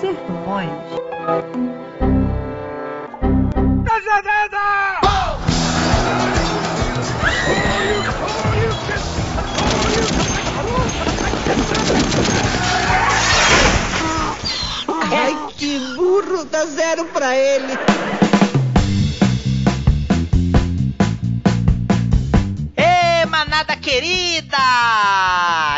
Sermões. Cajadada! Ai, que burro, dá zero pra ele. Manada querida!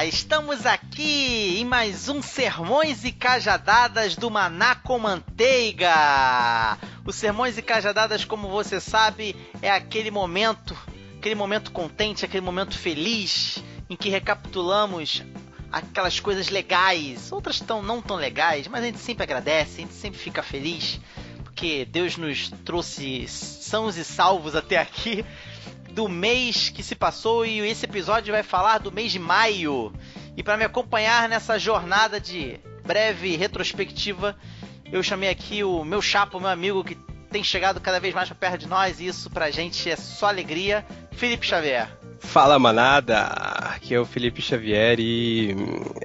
Estamos aqui em mais um Sermões e Cajadadas do Maná com Manteiga. Os Sermões e Cajadadas, como você sabe, é aquele momento, aquele momento contente, aquele momento feliz em que recapitulamos aquelas coisas legais, outras tão não tão legais, mas a gente sempre agradece, a gente sempre fica feliz, porque Deus nos trouxe sãos e salvos até aqui do mês que se passou e esse episódio vai falar do mês de maio. E para me acompanhar nessa jornada de breve retrospectiva, eu chamei aqui o meu chapo, meu amigo que tem chegado cada vez mais para perto de nós e isso pra gente é só alegria, Felipe Xavier. Fala manada, aqui é o Felipe Xavier e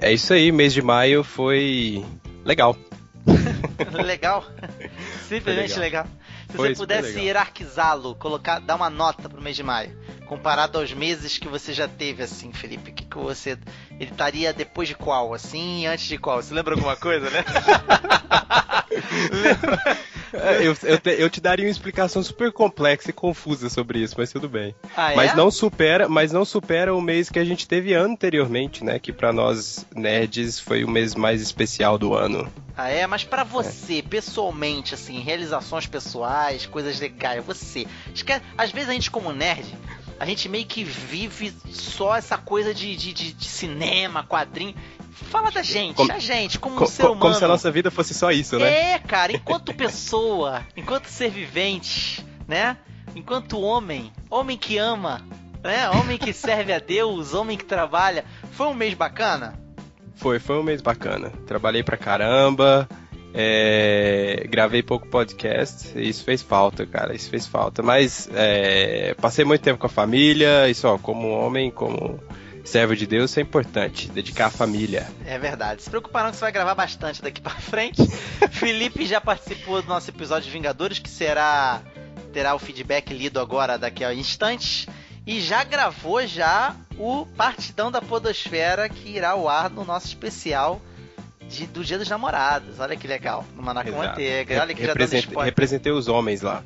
é isso aí, mês de maio foi legal. legal? Simplesmente legal. legal. Se você pudesse hierarquizá-lo, colocar, dar uma nota pro mês de maio, comparado aos meses que você já teve, assim, Felipe, que, que você. Ele estaria depois de qual, assim, antes de qual? Você lembra alguma coisa, né? É, Eu, eu, te, eu te daria uma explicação super complexa e confusa sobre isso, mas tudo bem. Ah, é? Mas não supera, mas não supera o mês que a gente teve anteriormente, né? Que pra nós nerds foi o mês mais especial do ano. Ah, é? Mas pra você, pessoalmente, assim, realizações pessoais, coisas legais, você. Que às vezes a gente, como nerd, a gente meio que vive só essa coisa de, de, de, de cinema, quadrinho. Fala da gente, Como- a gente, como um ser humano. como se a nossa vida fosse só isso, né? É, cara, enquanto pessoa, enquanto ser vivente, né? Enquanto homem, homem que ama, né? Homem que serve a Deus, homem que trabalha. Foi um mês bacana? Foi, foi um mês bacana. Trabalhei pra caramba, é, gravei pouco podcast, e isso fez falta, cara, isso fez falta. Mas é, passei muito tempo com a família, isso ó, como homem, como servo de Deus, isso é importante, dedicar a família. É verdade. Se preocupa não que você vai gravar bastante daqui pra frente. Felipe já participou do nosso episódio de Vingadores, que será terá o feedback lido agora daqui a instantes. E já gravou já o Partidão da Podosfera, que irá ao ar no nosso especial de- do Dia dos Namorados. Olha que legal. No Manaco Exato. Manteiga. Olha que já dando Representei, os homens lá.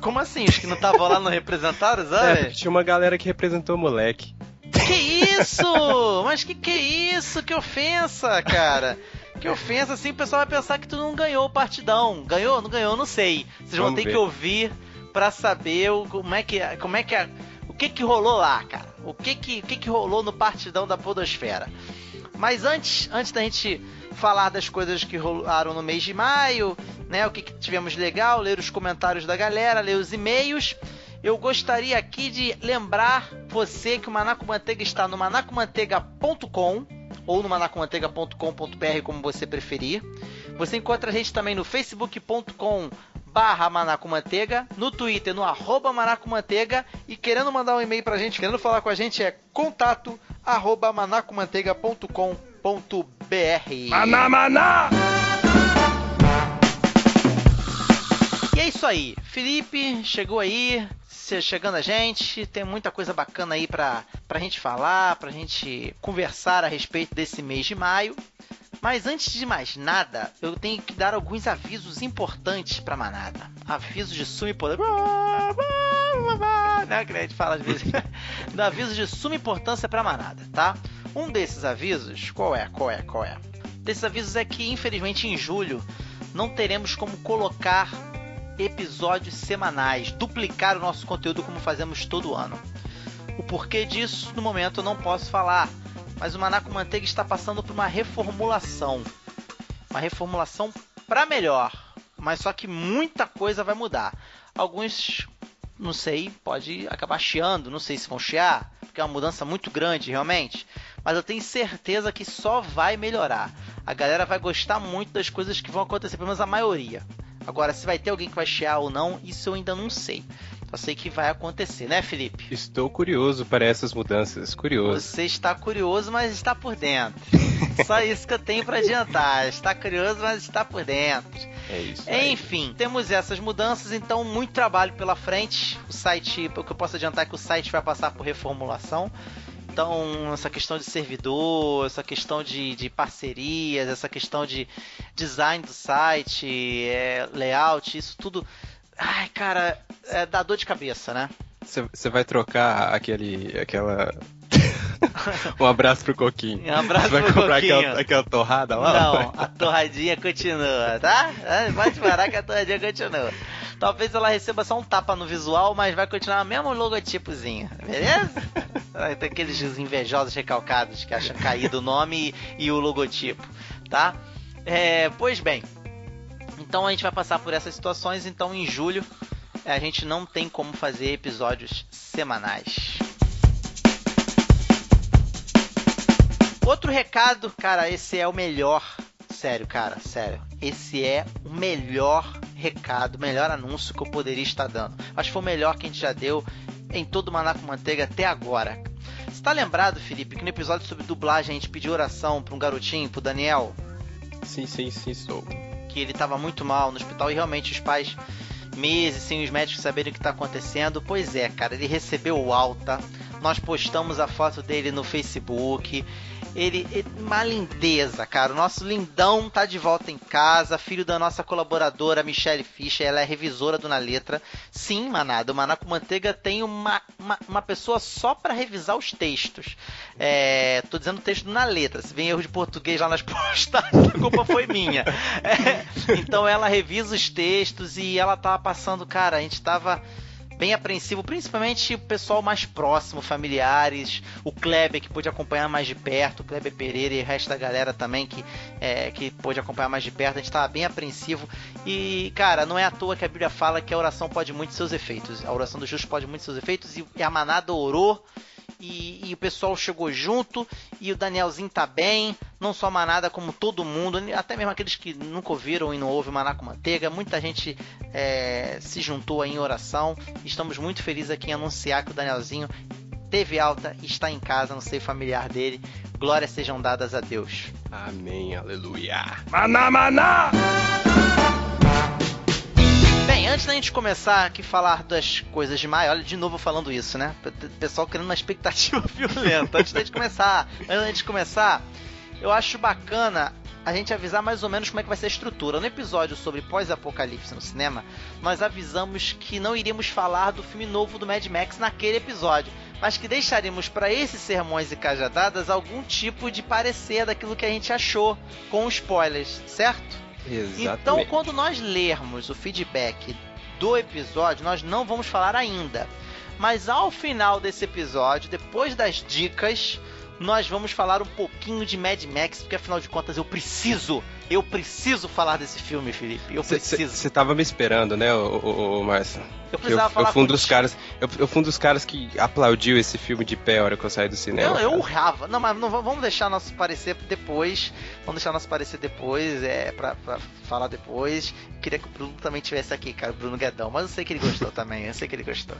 Como assim? Os que não estavam lá não representaram, É, sabe? porque tinha uma galera que representou o moleque. Que isso? Mas que que é isso? Que ofensa, cara. Que ofensa, assim, o pessoal vai pensar que tu não ganhou o partidão. Ganhou? Não ganhou? Não sei. Vocês vão Vamos ter ver. que ouvir pra saber o, como é que como é que a- o que que rolou lá, cara. O que que o que que rolou no partidão da podosfera. Mas antes, antes da gente falar das coisas que rolaram no mês de maio, né, o que, que tivemos legal, ler os comentários da galera, ler os e-mails, eu gostaria aqui de lembrar você que o Manaco Manteiga está no manacomanteiga.com ou no manacomanteiga.com.br, como você preferir. Você encontra a gente também no facebook.com barra manacomanteiga, no Twitter, no arroba manacomanteiga e querendo mandar um e-mail pra gente, querendo falar com a gente é contato arroba manacomanteiga.com.br Maná, maná! E é isso aí. Felipe chegou aí, se- chegando a gente. Tem muita coisa bacana aí pra, pra gente falar, pra gente conversar a respeito desse mês de maio. Mas antes de mais nada, eu tenho que dar alguns avisos importantes pra manada. Avisos de suma importância. Né, que a gente fala às vezes. De suma importância pra manada, tá? Um desses avisos, qual é? Qual é? Qual é? Desses avisos é que, infelizmente, em julho não teremos como colocar episódios semanais, duplicar o nosso conteúdo como fazemos todo ano. O porquê disso, no momento, eu não posso falar, mas o Manaco Manteiga está passando por uma reformulação. Uma reformulação para melhor, mas só que muita coisa vai mudar. Alguns, não sei, pode acabar chiando, não sei se vão chiar, porque é uma mudança muito grande realmente, mas eu tenho certeza que só vai melhorar. A galera vai gostar muito das coisas que vão acontecer, pelo menos a maioria. Agora, se vai ter alguém que vai chiar ou não, isso eu ainda não sei. Só sei que vai acontecer, né, Felipe? Estou curioso para essas mudanças, curioso. Você está curioso, mas está por dentro. Só isso que eu tenho para adiantar. Está curioso, mas está por dentro. É isso. Aí. Enfim, temos essas mudanças, então muito trabalho pela frente. O site, o que eu posso adiantar é que o site vai passar por reformulação. Então, essa questão de servidor, essa questão de, de parcerias, essa questão de design do site, é, layout, isso tudo. Ai, cara, é, dá dor de cabeça, né? Você vai trocar aquele. aquela. um abraço pro Coquinho. Um abraço Você vai pro comprar Coquinho. aquela, aquela torrada lá? Não, a torradinha continua, tá? É, Pode parar que a torradinha continua. Talvez ela receba só um tapa no visual, mas vai continuar o mesmo logotipozinho, beleza? Ter aqueles invejosos recalcados que acham caído o nome e, e o logotipo, tá? É, pois bem, então a gente vai passar por essas situações, então em julho a gente não tem como fazer episódios semanais. Outro recado, cara, esse é o melhor. Sério, cara, sério. Esse é o melhor recado, o melhor anúncio que eu poderia estar dando. Acho que foi o melhor que a gente já deu em todo o Maná com Manteiga até agora. Você tá lembrado, Felipe, que no episódio sobre dublagem a gente pediu oração pra um garotinho, pro Daniel, Sim, sim, sim, estou. que ele tava muito mal no hospital e realmente os pais, meses sem os médicos saberem o que tá acontecendo. Pois é, cara, ele recebeu alta. Nós postamos a foto dele no Facebook. Ele, ele- uma lindeza, cara. O nosso lindão tá de volta em casa, filho da nossa colaboradora Michelle Fischer, ela é revisora do Na Letra. Sim, Manada, o Maná com Manteiga tem uma, uma, uma pessoa só para revisar os textos. É, tô dizendo texto na letra. Se vem erro de português lá nas postagens, a culpa foi minha. É, então ela revisa os textos e ela tava passando, cara, a gente tava bem apreensivo, principalmente o pessoal mais próximo, familiares, o Kleber que pôde acompanhar mais de perto, o Kleber Pereira e o resto da galera também que, é, que pôde acompanhar mais de perto, a gente tava bem apreensivo. E, cara, não é à toa que a Bíblia fala que a oração pode muito seus efeitos, a oração do justo pode muito seus efeitos e a manada orou e, e o pessoal chegou junto e o Danielzinho tá bem, não só a manada como todo mundo, até mesmo aqueles que nunca ouviram e não ouvem Maná com Manteiga, muita gente é, se juntou aí em oração. Estamos muito felizes aqui em anunciar que o Danielzinho teve alta e está em casa no seio familiar dele. Glórias sejam dadas a Deus. Amém, aleluia. Maná, maná! Antes da gente começar aqui falar das coisas de maio, olha de novo falando isso, né? Pessoal criando uma expectativa violenta. Antes da gente começar, antes da gente começar, eu acho bacana a gente avisar mais ou menos como é que vai ser a estrutura. No episódio sobre pós-apocalipse no cinema, nós avisamos que não iríamos falar do filme novo do Mad Max naquele episódio, mas que deixaríamos para esses sermões e cajadadas algum tipo de parecer daquilo que a gente achou com spoilers, certo? Exatamente. Então, quando nós lermos o feedback do episódio, nós não vamos falar ainda. Mas ao final desse episódio, depois das dicas, nós vamos falar um pouquinho de Mad Max, porque afinal de contas eu preciso, eu preciso falar desse filme, Felipe. Eu preciso. Você tava me esperando, né, ô, ô, Márcio? Eu Eu, precisava eu falar fui um dos caras, eu, eu fui um dos caras que aplaudiu esse filme de pé a hora que eu saí do cinema. Eu, eu urrava. Não, mas não, va- vamos deixar nosso parecer depois. Vamos deixar nosso parecer depois, é, pra, pra falar depois. Queria que o Bruno também estivesse aqui, cara, o Bruno Guedão. Mas eu sei que ele gostou também, eu sei que ele gostou.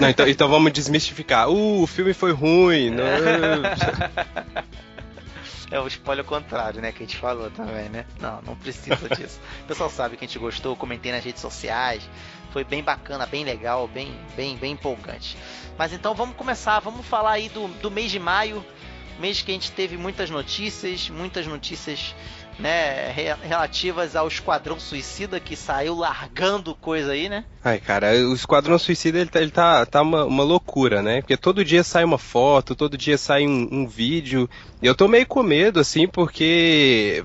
Não, então, então vamos desmistificar. Uh, o filme foi ruim. Não... É o spoiler contrário, né? Que a gente falou também, né? Não, não precisa disso. O pessoal sabe que a gente gostou, comentei nas redes sociais. Foi bem bacana, bem legal, bem, bem, bem empolgante. Mas então vamos começar, vamos falar aí do, do mês de maio. Mês que a gente teve muitas notícias, muitas notícias né, re- relativas ao Esquadrão Suicida que saiu largando coisa aí, né? Ai, cara, o Esquadrão Suicida ele tá, ele tá, tá uma, uma loucura, né? Porque todo dia sai uma foto, todo dia sai um, um vídeo. E eu tô meio com medo, assim, porque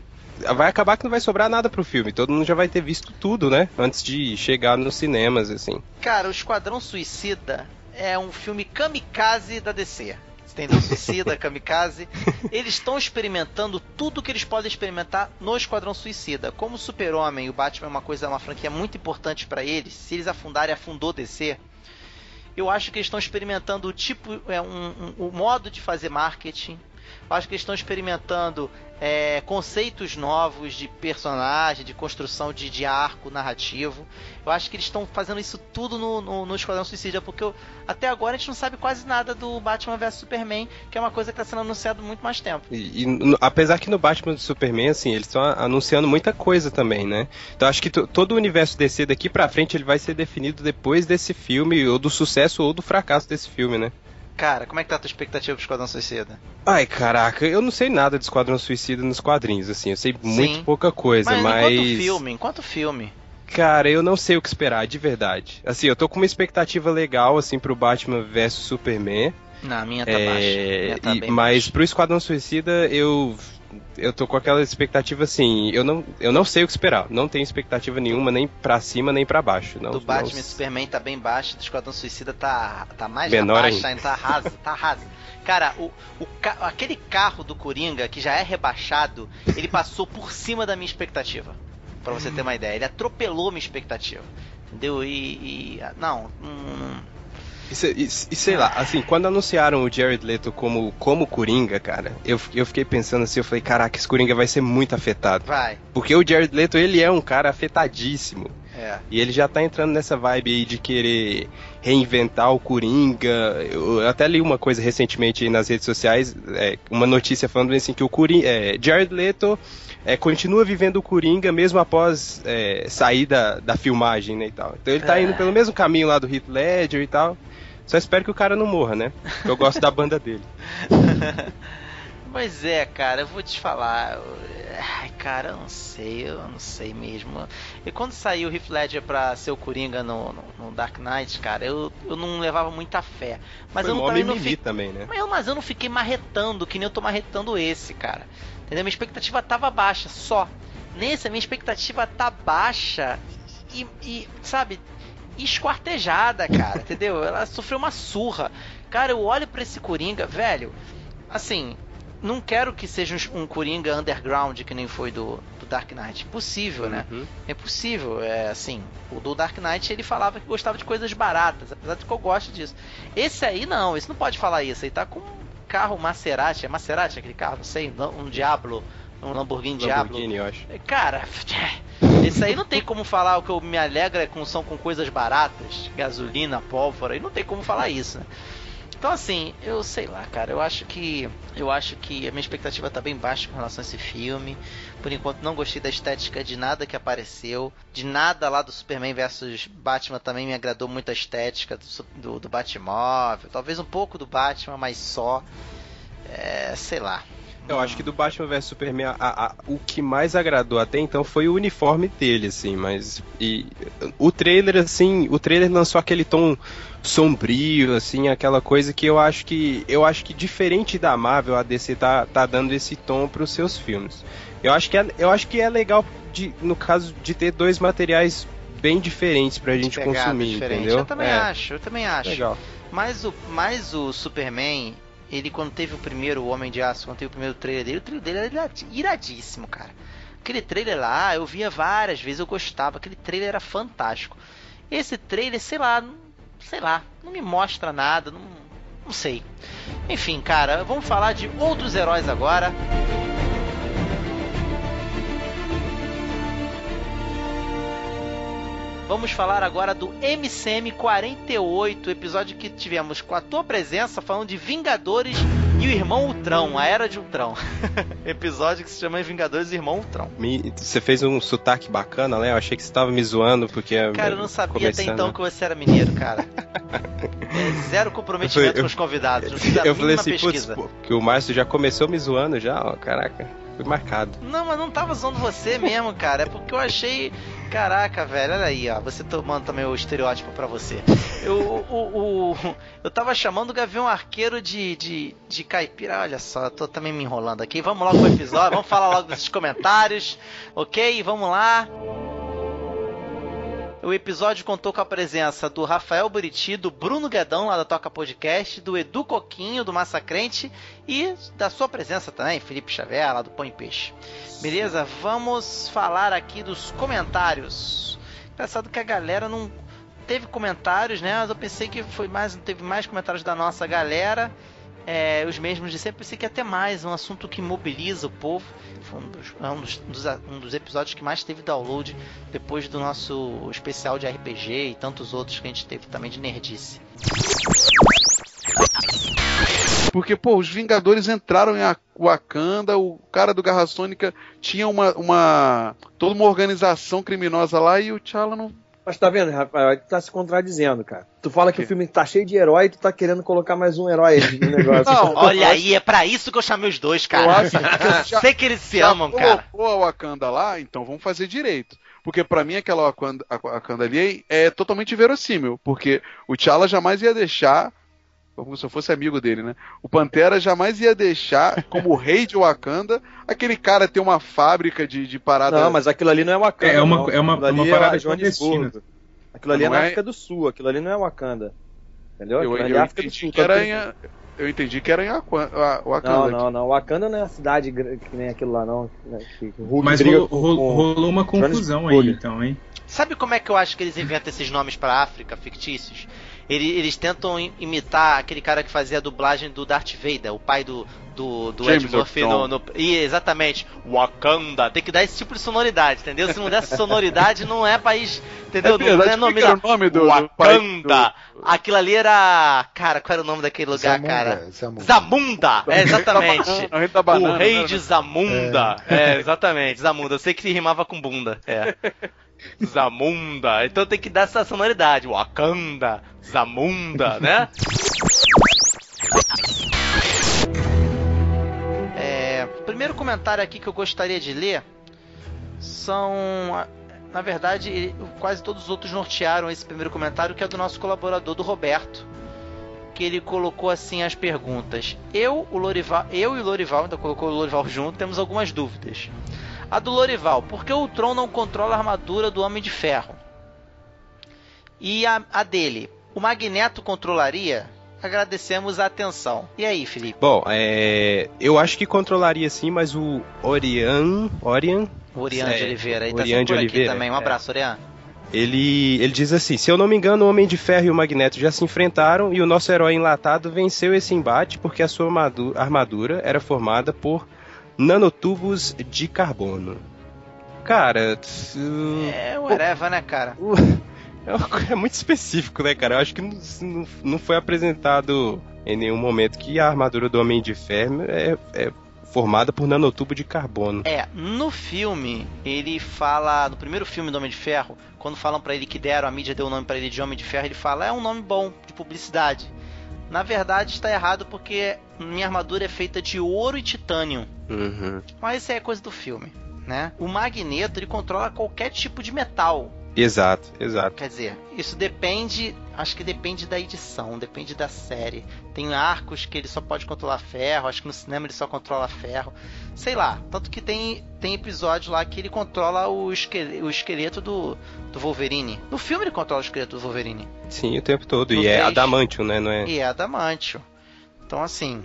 vai acabar que não vai sobrar nada pro filme. Todo mundo já vai ter visto tudo, né? Antes de chegar nos cinemas, assim. Cara, o Esquadrão Suicida é um filme kamikaze da DC. Entendeu? Suicida, kamikaze. Eles estão experimentando tudo que eles podem experimentar no Esquadrão Suicida. Como o Super-Homem e o Batman é uma coisa, uma franquia muito importante pra eles, se eles afundarem, afundou DC. Eu acho que eles estão experimentando o tipo, é, um, um- o modo de fazer marketing, acho que eles estão experimentando é, conceitos novos de personagem, de construção de, de, arco narrativo. Eu acho que eles estão fazendo isso tudo no, no, no Esquadrão Suicida, porque eu, até agora a gente não sabe quase nada do Batman vs Superman, que é uma coisa que está sendo anunciada muito mais tempo. E, e apesar que no Batman vs Superman, assim, eles estão anunciando muita coisa também, né? Então acho que todo o universo DC daqui pra frente ele vai ser definido depois desse filme, ou do sucesso ou do fracasso desse filme, né? Cara, como é que tá a tua expectativa pro Esquadrão Suicida? Ai, caraca, eu não sei nada de Esquadrão Suicida nos quadrinhos, assim, eu sei Sim. muito pouca coisa, mas... mas... enquanto filme, enquanto filme... Cara, eu não sei o que esperar, de verdade. Assim, eu tô com uma expectativa legal, assim, pro Batman vs Superman. Na minha tá é... baixa. Minha tá e, mas baixa. pro Esquadrão Suicida, eu eu tô com aquela expectativa assim, eu não, eu não sei o que esperar. Não tenho expectativa nenhuma, nem pra cima, nem pra baixo. Não, do Batman não... Superman tá bem baixo, do Esquadrão Suicida tá, tá mais Menor ainda, tá raso, tá raso. Cara, o, o, aquele carro do Coringa, que já é rebaixado, ele passou por cima da minha expectativa. Pra você ter uma ideia. Ele atropelou minha expectativa. Entendeu? E. e não. Hum, e, sei lá, assim, quando anunciaram o Jared Leto como, como Coringa, cara, eu, eu fiquei pensando assim, eu falei, caraca, esse Coringa vai ser muito afetado. Vai. Porque o Jared Leto, ele é um cara afetadíssimo. É. E ele já tá entrando nessa vibe aí de querer reinventar o Coringa. Eu até li uma coisa recentemente nas redes sociais, é, uma notícia falando assim que o Coringa, é, Jared Leto é, continua vivendo o Coringa mesmo após é, sair da, da filmagem, né, e tal. Então ele tá é. indo pelo mesmo caminho lá do Heath Ledger e tal. Só espero que o cara não morra, né? Eu gosto da banda dele. Pois é, cara, eu vou te falar. Ai, cara, eu não sei, eu não sei mesmo. E quando saiu o Heath Ledger pra ser o Coringa no, no, no, Dark Knight, cara, eu, eu não levava muita fé. Mas Foi eu não, também não fi... também, né? Mas eu, mas eu não fiquei marretando, que nem eu tô marretando esse, cara. Entendeu? Minha expectativa tava baixa, só. Nesse, a minha expectativa tá baixa e, e sabe, esquartejada, cara, entendeu? Ela sofreu uma surra. Cara, eu olho para esse Coringa, velho, assim, não quero que seja um Coringa underground que nem foi do, do Dark Knight. Possível, né? Uhum. É possível. É assim, o do Dark Knight ele falava que gostava de coisas baratas, apesar de que eu gosto disso. Esse aí não, esse não pode falar isso. Ele tá com um carro Maserati, é Maserati aquele carro, não sei, um Diablo, um Lamborghini, Lamborghini Diablo. Eu acho. Cara, Isso aí não tem como falar o que eu me alegra é com, são com coisas baratas, gasolina, pólvora, e não tem como falar isso, né? Então assim, eu sei lá, cara, eu acho que eu acho que a minha expectativa tá bem baixa com relação a esse filme. Por enquanto não gostei da estética de nada que apareceu, de nada lá do Superman versus Batman também me agradou muito a estética do, do, do Batmóvel, talvez um pouco do Batman, mas só. É, sei lá, eu acho que do Batman vs Superman, a, a, o que mais agradou até então foi o uniforme dele, assim, mas. E, o trailer, assim, o trailer lançou aquele tom sombrio, assim, aquela coisa que eu acho que. Eu acho que diferente da Marvel, a DC tá, tá dando esse tom pros seus filmes. Eu acho que é, eu acho que é legal, de, no caso, de ter dois materiais bem diferentes pra gente consumir, diferente. entendeu? Eu também é. acho, eu também acho. Legal. Mas o, mais o Superman ele quando teve o primeiro Homem de Aço, quando teve o primeiro trailer dele, o trailer dele era iradíssimo, cara. Aquele trailer lá, eu via várias vezes, eu gostava, aquele trailer era fantástico. Esse trailer, sei lá, sei lá, não me mostra nada, não, não sei. Enfim, cara, vamos falar de outros heróis agora. Vamos falar agora do MCM 48, episódio que tivemos com a tua presença falando de Vingadores e o Irmão Ultrão, a Era de Ultrão. episódio que se chama Vingadores e Irmão Ultrão. você fez um sotaque bacana, né? Eu achei que você estava me zoando porque. Cara, eu não sabia começando... até então que você era mineiro, cara. é, zero comprometimento eu, com os convidados. eu falei assim, putz, que o Márcio já começou me zoando já, ó, caraca. Fui marcado. Não, mas não tava zoando você mesmo, cara. É porque eu achei. Caraca, velho, olha aí, ó. Você tomando também o estereótipo para você. Eu, o, o, eu tava chamando o Gavião Arqueiro de, de, de caipira. Olha só, tô também me enrolando aqui. Vamos logo pro episódio, vamos falar logo desses comentários, ok? Vamos lá. O episódio contou com a presença do Rafael Buriti, do Bruno Guedão, lá da Toca Podcast, do Edu Coquinho, do Massacrente, e da sua presença também, Felipe Xavier, lá do Põe Peixe. Beleza? Vamos falar aqui dos comentários. Engraçado que a galera não teve comentários, né? Mas eu pensei que foi mais, teve mais comentários da nossa galera. é, os mesmos de sempre. Pensei que ter mais, um assunto que mobiliza o povo. Foi um é um dos, dos, um dos episódios que mais teve download depois do nosso especial de RPG e tantos outros que a gente teve também de nerdice. Porque, pô, os Vingadores entraram em Wakanda, o cara do Garra Sônica tinha uma, uma. toda uma organização criminosa lá e o T'Challa não mas tá vendo, Rafael? Tu tá se contradizendo, cara. Tu fala que o filme tá cheio de herói e tu tá querendo colocar mais um herói no negócio. Não, olha aí, é pra isso que eu chamei os dois, cara. Eu acho que já, Sei que eles se amam, cara. colocou a Wakanda lá, então vamos fazer direito. Porque para mim aquela Wakanda, Wakanda ali é, é totalmente verossímil. Porque o T'Challa jamais ia deixar como se eu fosse amigo dele, né? O Pantera jamais ia deixar, como rei de Wakanda, aquele cara ter uma fábrica de, de parada. Não, mas aquilo ali não é Wakanda. É uma, é uma, uma é parada é clandestina. Aquilo ali é na é... África do Sul, aquilo ali não é Wakanda. Entendeu? Eu, eu, é África do Sul. Que era em, eu entendi que era em Wakanda. Não, não, não. Wakanda não é a cidade que nem aquilo lá, não. Né, mas rolou, rolou, uma confusão aí, então, hein? Sabe como é que eu acho que eles inventam esses nomes pra África fictícios? Eles, eles tentam imitar aquele cara que fazia a dublagem do Darth Vader, o pai do, do, do Ed Murphy no, no, e, exatamente, Wakanda. Tem que dar esse tipo de sonoridade, entendeu? Se não der essa sonoridade, não é país. Entendeu? É verdade, não é nome, da... nome do Wakanda. Do... Aquilo ali era. Cara, qual era o nome daquele lugar, Zamunda, cara? Zamunda. Zamunda. É, exatamente. o rei de Zamunda. É. é, exatamente, Zamunda. Eu sei que se rimava com bunda. É. Zamunda. Então tem que dar essa sonoridade. Wakanda, Zamunda, né? É, primeiro comentário aqui que eu gostaria de ler são. Na verdade, quase todos os outros nortearam esse primeiro comentário, que é do nosso colaborador, do Roberto. Que ele colocou assim as perguntas. Eu, o Lorival, eu e o Lorival, então colocou o Lorival junto, temos algumas dúvidas. A do Lorival, por que o Tron não controla a armadura do Homem de Ferro? E a, a dele, o Magneto controlaria? Agradecemos a atenção. E aí, Felipe? Bom, é, eu acho que controlaria sim, mas o Orian. Orian? Orian é, de Oliveira. Ele tá Orian tá de Oliveira, também. Um abraço, é. Orian. Ele, ele diz assim: se eu não me engano, o Homem de Ferro e o Magneto já se enfrentaram e o nosso herói enlatado venceu esse embate porque a sua armadura era formada por nanotubos de carbono. Cara. É, whatever, né, cara? É, é muito específico, né, cara? Eu acho que não, não foi apresentado em nenhum momento que a armadura do Homem de Ferro é, é formada por nanotubo de carbono. É, no filme, ele fala, no primeiro filme do Homem de Ferro, quando falam para ele que deram, a mídia deu o nome para ele de Homem de Ferro, ele fala, é um nome bom, de publicidade. Na verdade, está errado porque minha armadura é feita de ouro e titânio. Uhum. Mas isso é coisa do filme, né? O Magneto, ele controla qualquer tipo de metal. Exato, exato. Quer dizer, isso depende, acho que depende da edição, depende da série. Tem arcos que ele só pode controlar ferro, acho que no cinema ele só controla ferro. Sei lá, tanto que tem, tem episódio lá que ele controla o esqueleto, o esqueleto do, do Wolverine. No filme ele controla o esqueleto do Wolverine. Sim, o tempo todo. No e é adamantium, né? Não é... E é adamantium. Então, assim,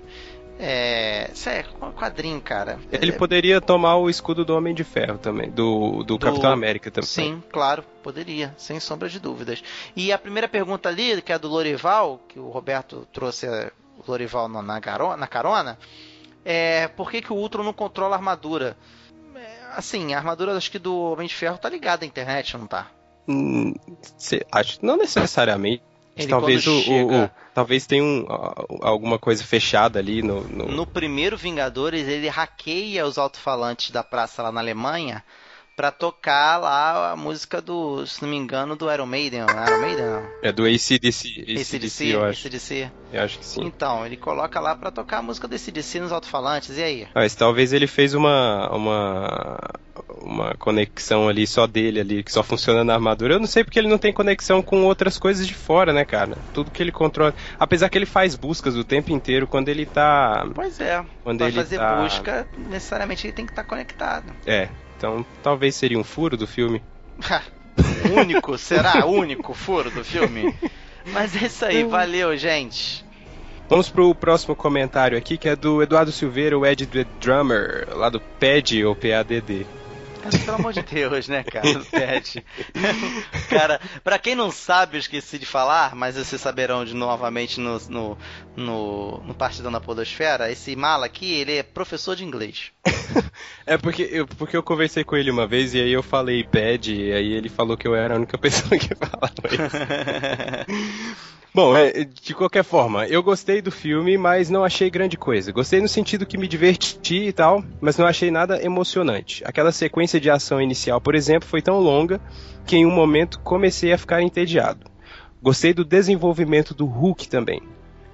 é. Isso é quadrinho, cara. Ele poderia tomar o escudo do Homem de Ferro também, do, do, do, Capitão América também. Sim, claro, poderia, sem sombra de dúvidas. E a primeira pergunta ali, que é do Lorival, que o Roberto trouxe o Lorival na, na carona, é por que, que o Ultron não controla a armadura? É, assim, a armadura acho que do Homem de Ferro tá ligada à internet, não tá? Hum, cê, acho não necessariamente. Ele talvez o, chega... o, talvez tenha um, alguma coisa fechada ali no, no, no primeiro Vingadores ele hackeia os alto-falantes da praça lá na Alemanha para tocar lá a música do, se não me engano, do Iron Maiden. Iron Maiden não. É do ACDC. ACDC, eu acho. ACDC. Eu acho que sim. Então, ele coloca lá para tocar a música do ACDC nos alto-falantes, e aí? Mas talvez ele fez uma, uma, uma conexão ali só dele ali, que só funciona na armadura. Eu não sei porque ele não tem conexão com outras coisas de fora, né, cara? Tudo que ele controla. Apesar que ele faz buscas o tempo inteiro quando ele tá. Pois é. Quando pra ele fazer tá... busca, necessariamente ele tem que estar tá conectado. É. Então talvez seria um furo do filme. único, será? único furo do filme? Mas é isso aí, valeu, gente. Vamos pro próximo comentário aqui, que é do Eduardo Silveira, o Ed The Drummer, lá do PED ou PADD. Pelo amor de Deus, né, cara? Pede. cara, pra quem não sabe, eu esqueci de falar, mas vocês saberão de novamente no, no, no, no Partidão da Podosfera, esse mala aqui, ele é professor de inglês. é porque eu, porque eu conversei com ele uma vez e aí eu falei pad, e aí ele falou que eu era a única pessoa que falava isso. Bom, é, de qualquer forma, eu gostei do filme, mas não achei grande coisa. Gostei no sentido que me diverti e tal, mas não achei nada emocionante. Aquela sequência de ação inicial, por exemplo, foi tão longa que em um momento comecei a ficar entediado. Gostei do desenvolvimento do Hulk também.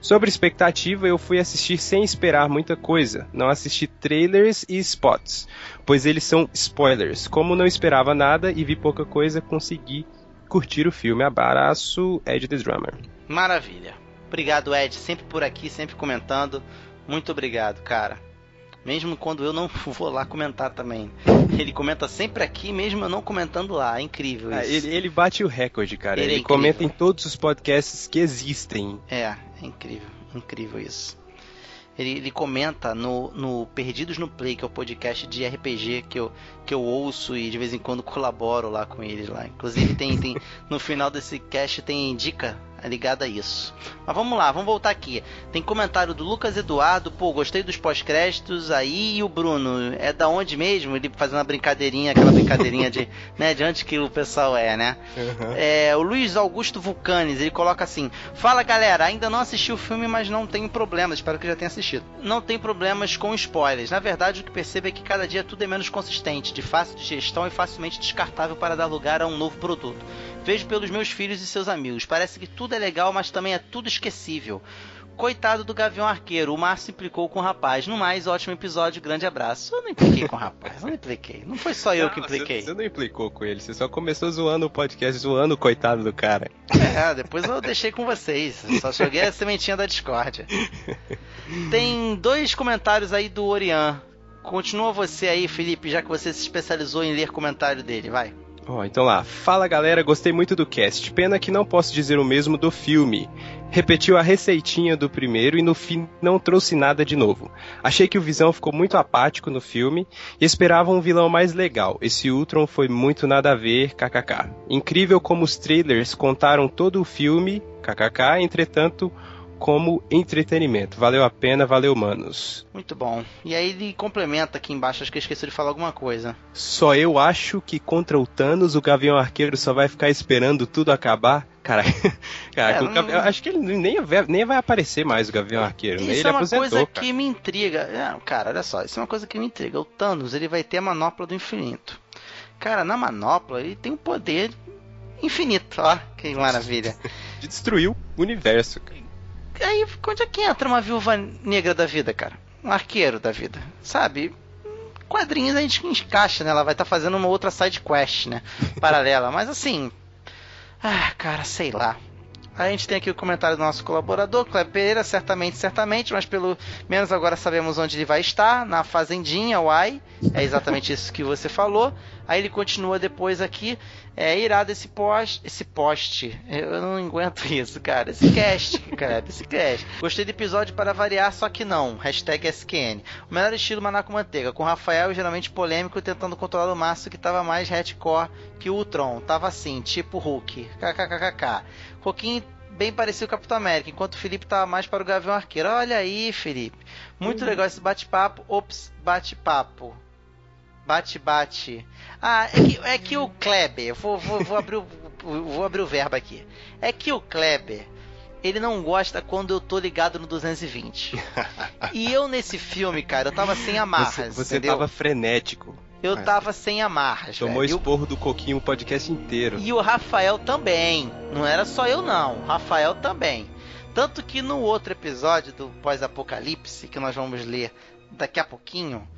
Sobre expectativa, eu fui assistir sem esperar muita coisa. Não assisti trailers e spots, pois eles são spoilers. Como não esperava nada e vi pouca coisa, consegui curtir o filme. Abraço, Ed The Drummer. Maravilha. Obrigado, Ed, sempre por aqui, sempre comentando. Muito obrigado, cara. Mesmo quando eu não vou lá comentar também. Ele comenta sempre aqui, mesmo eu não comentando lá. É incrível ah, isso. ele, ele, bate o recorde, cara. Ele, é ele é comenta em todos os podcasts que existem. É, é incrível. Incrível isso. Ele, ele, comenta no, no Perdidos no Play, que é o podcast de RPG que eu, que eu ouço e de vez em quando colaboro lá com eles lá. Inclusive tem, tem no final desse cast tem dica é ligado a isso. Mas vamos lá, vamos voltar aqui. Tem comentário do Lucas Eduardo, pô, gostei dos pós-créditos aí. E o Bruno, é da onde mesmo? Ele fazendo uma brincadeirinha, aquela brincadeirinha de, né, de que o pessoal é, né? Uhum. É, o Luiz Augusto Vulcanes, ele coloca assim: Fala galera, ainda não assisti o filme, mas não tenho problemas. Espero que já tenha assistido. Não tem problemas com spoilers. Na verdade, o que percebo é que cada dia tudo é menos consistente, de fácil digestão e facilmente descartável para dar lugar a um novo produto. Vejo pelos meus filhos e seus amigos. Parece que tudo é legal, mas também é tudo esquecível. Coitado do Gavião Arqueiro, o Márcio implicou com o rapaz. No mais, ótimo episódio, grande abraço. Eu não impliquei com o rapaz, eu não impliquei. Não foi só eu não, que impliquei. Você, você, não implicou com ele, você só começou zoando o podcast, zoando o coitado do cara. É, depois eu deixei com vocês. Só joguei a sementinha da discórdia. Tem dois comentários aí do Orian. Continua você aí, Felipe, já que você se especializou em ler comentário dele, vai. Ó, então lá. Fala galera, gostei muito do cast. Pena que não posso dizer o mesmo do filme. Repetiu a receitinha do primeiro e no fim não trouxe nada de novo. Achei que o Visão ficou muito apático no filme e esperava um vilão mais legal. Esse Ultron foi muito nada a ver, kkk. Incrível como os trailers contaram todo o filme, kkk, entretanto como entretenimento. Valeu a pena, valeu, manos. Muito bom. E aí ele complementa aqui embaixo, acho que eu esqueci de falar alguma coisa. Só eu acho que contra o Thanos o Gavião Arqueiro só vai ficar esperando tudo acabar. Cara, cara é, não... Gavião, acho que ele nem vai, nem vai aparecer mais o Gavião Arqueiro. Isso ele é uma coisa cara. que me intriga. Não, cara, olha só, isso é uma coisa que me intriga. O Thanos, ele vai ter a manopla do infinito. Cara, na manopla ele tem um poder infinito, ó, que maravilha. De destruir o universo. Cara. Aí, onde é que entra uma viúva negra da vida, cara? Um arqueiro da vida, sabe? Quadrinhos a gente encaixa, né? Ela vai estar tá fazendo uma outra side quest, né? Paralela. Mas assim. Ah, cara, sei lá. A gente tem aqui o comentário do nosso colaborador, Cleber Pereira, certamente, certamente, mas pelo menos agora sabemos onde ele vai estar, na Fazendinha, Uai. É exatamente isso que você falou. Aí ele continua depois aqui. É irado esse post. Esse post. Eu não aguento isso, cara. Esse cast, cara. Esse cast. Gostei do episódio para variar, só que não. Hashtag SQN. O melhor estilo Manaco Manteiga. Com Rafael geralmente polêmico tentando controlar o Márcio que tava mais hardcore que o Ultron. Tava assim, tipo Hulk. KKKKK. Roquinho bem parecido com o Capitão América, enquanto o Felipe tava mais para o Gavião Arqueiro. Olha aí, Felipe. Muito uhum. legal esse bate-papo. Ops, bate-papo. Bate-bate. Ah, é que, é que o Kleber, vou, vou, vou, abrir o, vou abrir o verbo aqui. É que o Kleber, ele não gosta quando eu tô ligado no 220. e eu nesse filme, cara, eu tava sem amarras. Você, você tava frenético. Eu tava sem amarras. Tomou velho. esporro do Coquinho o podcast inteiro. E o Rafael também. Não era só eu, não. O Rafael também. Tanto que no outro episódio do Pós-Apocalipse, que nós vamos ler daqui a pouquinho,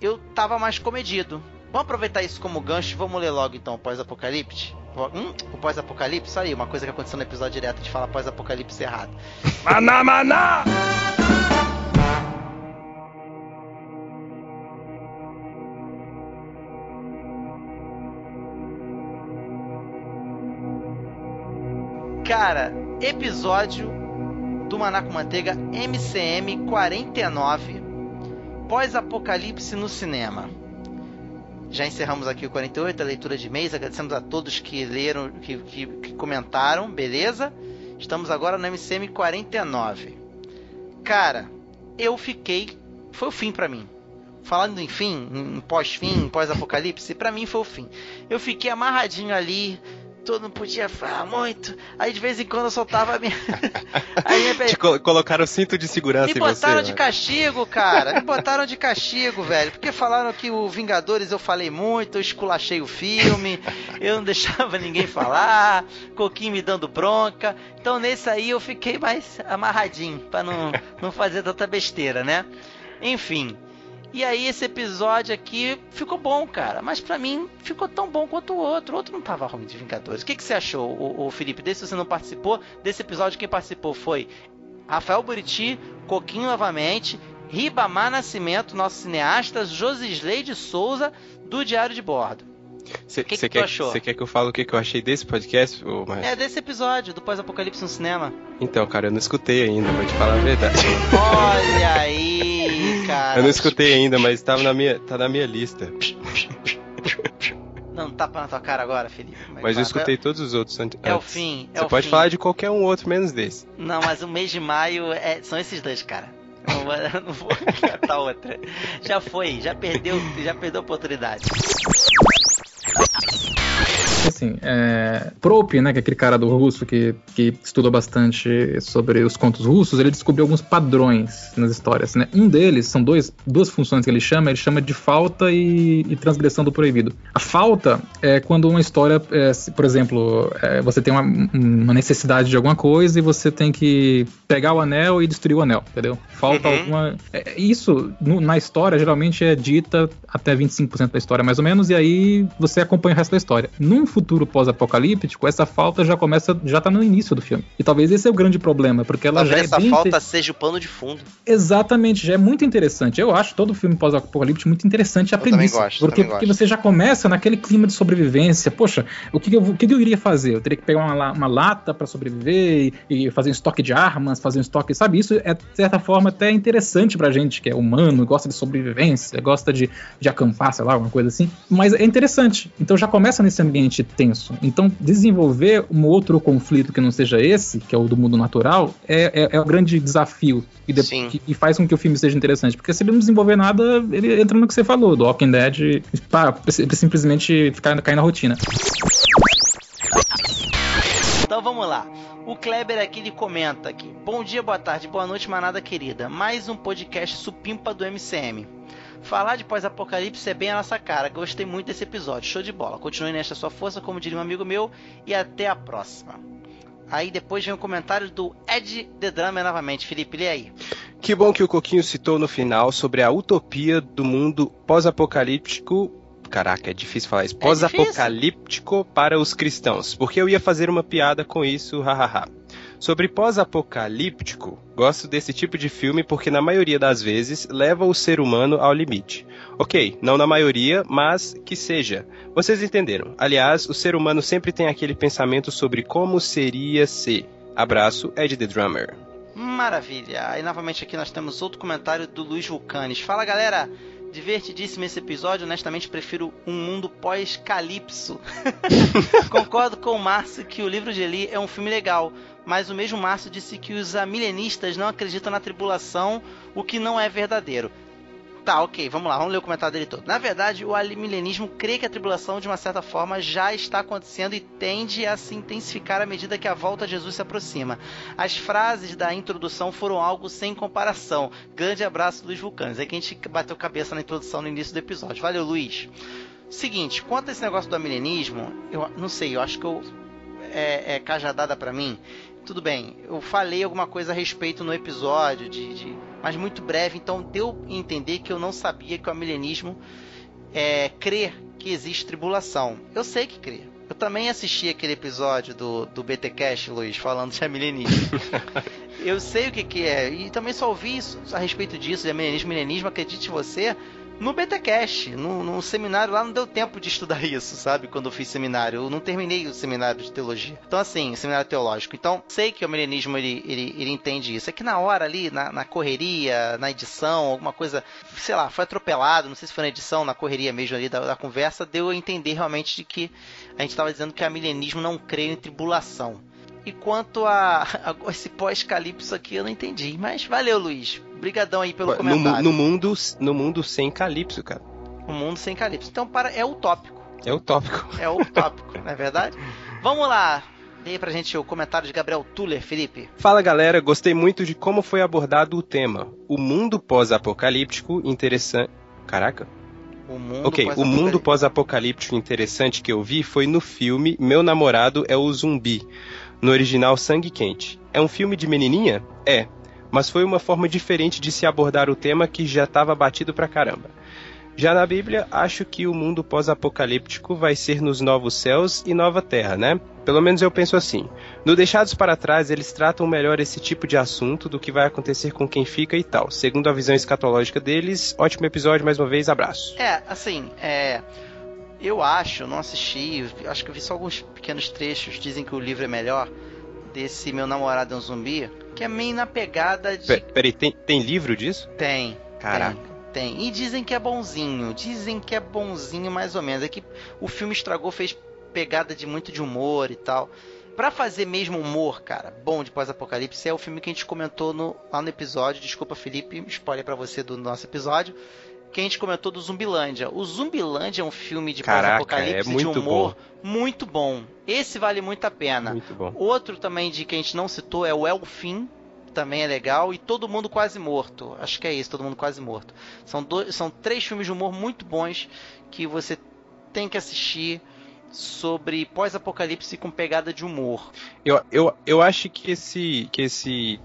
eu tava mais comedido. Vamos aproveitar isso como gancho vamos ler logo então o pós-apocalipse? Hum? O pós-apocalipse? Aí, uma coisa que aconteceu no episódio direto de falar pós-apocalipse errado. Maná, maná! Cara, episódio do Manaco Manteiga MCM 49 Pós-apocalipse no cinema. Já encerramos aqui o 48, a leitura de mês. Agradecemos a todos que leram, que, que, que comentaram, beleza? Estamos agora no MCM 49. Cara, eu fiquei. Foi o fim para mim. Falando em fim, em pós-fim, pós-apocalipse, para mim foi o fim. Eu fiquei amarradinho ali, todo não podia falar muito. Aí de vez em quando eu soltava a minha. Aí minha... Te colocaram cinto de segurança Me botaram de castigo, cara. Me botaram de castigo, velho. Porque falaram que o Vingadores eu falei muito, eu esculachei o filme, eu não deixava ninguém falar, Coquinho me dando bronca. Então nesse aí eu fiquei mais amarradinho, pra não, não fazer tanta besteira, né? Enfim. E aí esse episódio aqui ficou bom, cara. Mas para mim ficou tão bom quanto o outro. O outro não tava ruim de Vingadores. O que, que você achou, o, o Felipe? Desse você não participou. Desse episódio quem participou foi Rafael Buriti, Coquinho novamente, Ribamar Nascimento, nosso cineasta, Josisley de Souza, do Diário de Bordo. Você que que quer, quer que eu fale o que, que eu achei desse podcast? Ou mais? É, desse episódio, do Pós-Apocalipse no Cinema. Então, cara, eu não escutei ainda, vou te falar a verdade. Olha aí, cara. Eu não escutei ainda, mas tava na minha, tá na minha lista. Não, tapa na tua cara agora, Felipe. Mas, mas eu escutei todos os outros antes. É o fim. É Você o pode fim. falar de qualquer um outro, menos desse. Não, mas o mês de maio é... são esses dois, cara. Eu não vou catar outra. Já foi, já perdeu, já perdeu a oportunidade assim, é, Prop, né, que é aquele cara do russo que, que estuda bastante sobre os contos russos, ele descobriu alguns padrões nas histórias, né? Um deles, são dois, duas funções que ele chama, ele chama de falta e, e transgressão do proibido. A falta é quando uma história, é, por exemplo, é, você tem uma, uma, necessidade de alguma coisa e você tem que pegar o anel e destruir o anel, entendeu? Falta uhum. alguma... É, isso, no, na história, geralmente é dita até 25% da história, mais ou menos, e aí você acompanha o resto da história. Num futuro pós-apocalíptico, essa falta já começa, já tá no início do filme. E talvez esse é o grande problema, porque ela talvez já é essa falta inter... seja o pano de fundo. Exatamente, já é muito interessante. Eu acho todo filme pós-apocalíptico muito interessante a Eu premissa. Gosto, porque, porque você já começa naquele clima de sobrevivência. Poxa, o que eu, o que eu iria fazer? Eu teria que pegar uma, uma lata para sobreviver e, e, fazer um estoque de armas, fazer um estoque, sabe? Isso é, de certa forma, até interessante pra gente que é humano, gosta de sobrevivência, gosta de, de acampar, sei lá, alguma coisa assim. Mas é interessante. Então já começa nesse ambiente tenso. Então, desenvolver um outro conflito que não seja esse, que é o do mundo natural, é, é, é o grande desafio e, de, que, e, faz com que o filme seja interessante. Porque se ele não desenvolver nada, ele entra no que você falou, do Walking Dead, pá, simplesmente ficar, cair na rotina. Então vamos lá. O Kleber aqui ele comenta aqui. Bom dia, boa tarde, boa noite, manada querida. Mais um podcast supimpa do MCM. Falar de pós-apocalipse é bem a nossa cara. Gostei muito desse episódio. Show de bola. Continue nesta sua força, como diria um amigo meu, e até a próxima. Aí depois vem o um comentário do Ed The Drummer novamente. Felipe, lê aí. Que bom que o Coquinho citou no final sobre a utopia do mundo pós-apocalíptico. Caraca, é difícil falar isso. É pós-apocalíptico é para os cristãos. Porque eu ia fazer uma piada com isso, hahaha. Sobre pós-apocalíptico, gosto desse tipo de filme porque na maioria das vezes leva o ser humano ao limite. Ok, não na maioria, mas que seja. Vocês entenderam. Aliás, o ser humano sempre tem aquele pensamento sobre como seria se. Abraço, Ed The Drummer. Maravilha. Aí novamente aqui nós temos outro comentário do Luiz Vulcanes. Fala galera, Divertidíssimo esse episódio, honestamente prefiro um mundo pós-calipso. Concordo com o Márcio que o livro de Eli é um filme legal, mas o mesmo Márcio disse que os milenistas não acreditam na tribulação, o que não é verdadeiro. Tá, ok, vamos lá, vamos ler o comentário dele todo. Na verdade, o alimilenismo crê que a tribulação, de uma certa forma, já está acontecendo e tende a se intensificar à medida que a volta de Jesus se aproxima. As frases da introdução foram algo sem comparação. Grande abraço, Luiz Vulcanes. É que a gente bateu cabeça na introdução no início do episódio. Valeu, Luiz. Seguinte, quanto a esse negócio do amilenismo, eu não sei, eu acho que eu, é, é cajadada para mim. Tudo bem, eu falei alguma coisa a respeito no episódio de, de mas muito breve, então deu a entender que eu não sabia que o milenismo é, crê que existe tribulação. Eu sei que crê. Eu também assisti aquele episódio do, do BTcast, Luiz, falando de milenismo. eu sei o que, que é, e também só ouvi isso, a respeito disso, de milenismo, milenismo, acredite você, no BTcast, no, no seminário lá não deu tempo de estudar isso, sabe? Quando eu fiz seminário, eu não terminei o seminário de teologia. Então assim, seminário teológico. Então sei que o milenismo ele, ele, ele entende isso. É que na hora ali, na, na, correria, na edição, alguma coisa, sei lá, foi atropelado, não sei se foi na edição, na correria mesmo ali da, da conversa, deu a entender realmente de que a gente estava dizendo que a milenismo não crê em tribulação. E quanto a, a esse pós-calipso aqui, eu não entendi. Mas valeu, Luiz. Obrigadão aí pelo comentário. No, no, mundo, no mundo sem calipso, cara. O mundo sem calipso. Então, para, é utópico. É utópico. É utópico, não é verdade? Vamos lá. Dê pra gente o comentário de Gabriel Tuller, Felipe. Fala galera, gostei muito de como foi abordado o tema. O mundo pós-apocalíptico interessante. Caraca. O mundo ok, o mundo pós-apocalíptico interessante que eu vi foi no filme Meu Namorado é o Zumbi, no original Sangue Quente. É um filme de menininha? É, mas foi uma forma diferente de se abordar o tema que já estava batido pra caramba. Já na Bíblia, acho que o mundo pós-apocalíptico vai ser nos novos céus e nova terra, né? Pelo menos eu penso assim. No Deixados para Trás, eles tratam melhor esse tipo de assunto do que vai acontecer com quem fica e tal. Segundo a visão escatológica deles, ótimo episódio mais uma vez, abraço. É, assim, é. Eu acho, não assisti, acho que eu vi só alguns pequenos trechos, dizem que o livro é melhor, desse Meu Namorado é um Zumbi, que é meio na pegada de. Peraí, tem, tem livro disso? Tem. Caraca. Tem, tem. E dizem que é bonzinho. Dizem que é bonzinho mais ou menos. É que o filme estragou, fez pegada de muito de humor e tal. Pra fazer mesmo humor, cara, bom de pós-apocalipse, é o filme que a gente comentou no, lá no episódio. Desculpa, Felipe, spoiler para você do nosso episódio que a gente comentou do Zumbilândia. O Zumbilândia é um filme de pós-apocalipse é de humor bom. muito bom. Esse vale muito a pena. Muito. Outro também de que a gente não citou é o Elfim, também é legal, e Todo Mundo Quase Morto. Acho que é isso, Todo Mundo Quase Morto. São, dois, são três filmes de humor muito bons que você tem que assistir sobre pós-apocalipse com pegada de humor. Eu, eu, eu acho que esse que esse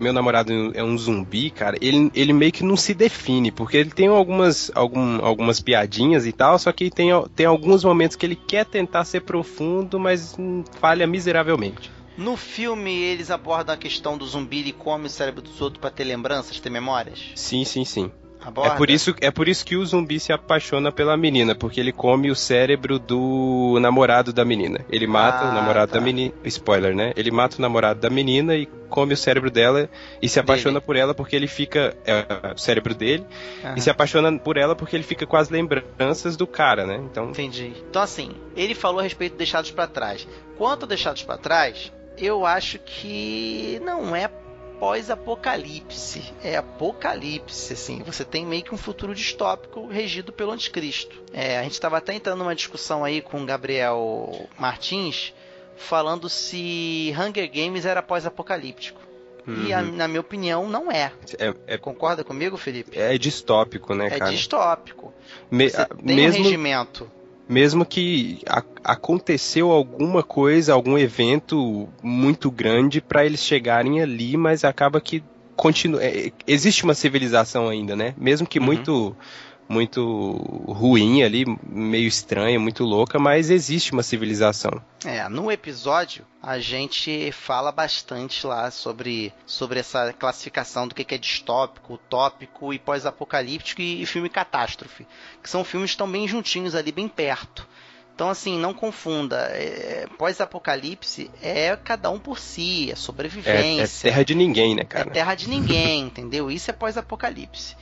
meu namorado é um zumbi, cara. Ele, ele meio que não se define, porque ele tem algumas algum, algumas piadinhas e tal, só que tem, tem alguns momentos que ele quer tentar ser profundo, mas falha miseravelmente. No filme, eles abordam a questão do zumbi, ele come o cérebro dos outros para ter lembranças, ter memórias? Sim, sim, sim. Aborda. É por, isso, é por isso que o zumbi se apaixona pela menina, porque ele come o cérebro do namorado da menina. Ele mata ah, o namorado tá. da menina. Spoiler, né? Ele mata o namorado da menina e come o cérebro dela e se apaixona dele. por ela porque ele fica. É, o cérebro dele. Uhum. E se apaixona por ela porque ele fica com as lembranças do cara, né? Então. Entendi. Então, assim, ele falou a respeito de Deixados para Trás. Quanto a Deixados para Trás, eu acho que não é pós-apocalipse. É apocalipse, assim. Você tem meio que um futuro distópico regido pelo anticristo. É, a gente estava até entrando numa discussão aí com o Gabriel Martins, falando se Hunger Games era pós-apocalíptico. Uhum. E a, na minha opinião, não é. é, é Concorda comigo, Felipe? É distópico, né, é cara? É distópico. Me, Você tem mesmo... um regimento mesmo que a, aconteceu alguma coisa, algum evento muito grande para eles chegarem ali, mas acaba que continua, é, existe uma civilização ainda, né? Mesmo que uhum. muito muito ruim ali, meio estranha, muito louca, mas existe uma civilização. É, no episódio a gente fala bastante lá sobre, sobre essa classificação do que é distópico, utópico e pós-apocalíptico e, e filme catástrofe, que são filmes que estão bem juntinhos ali, bem perto. Então, assim, não confunda. É, Pós-apocalipse é cada um por si, é sobrevivência. É, é, terra de ninguém, né, cara? É terra de ninguém, entendeu? Isso é pós-apocalipse.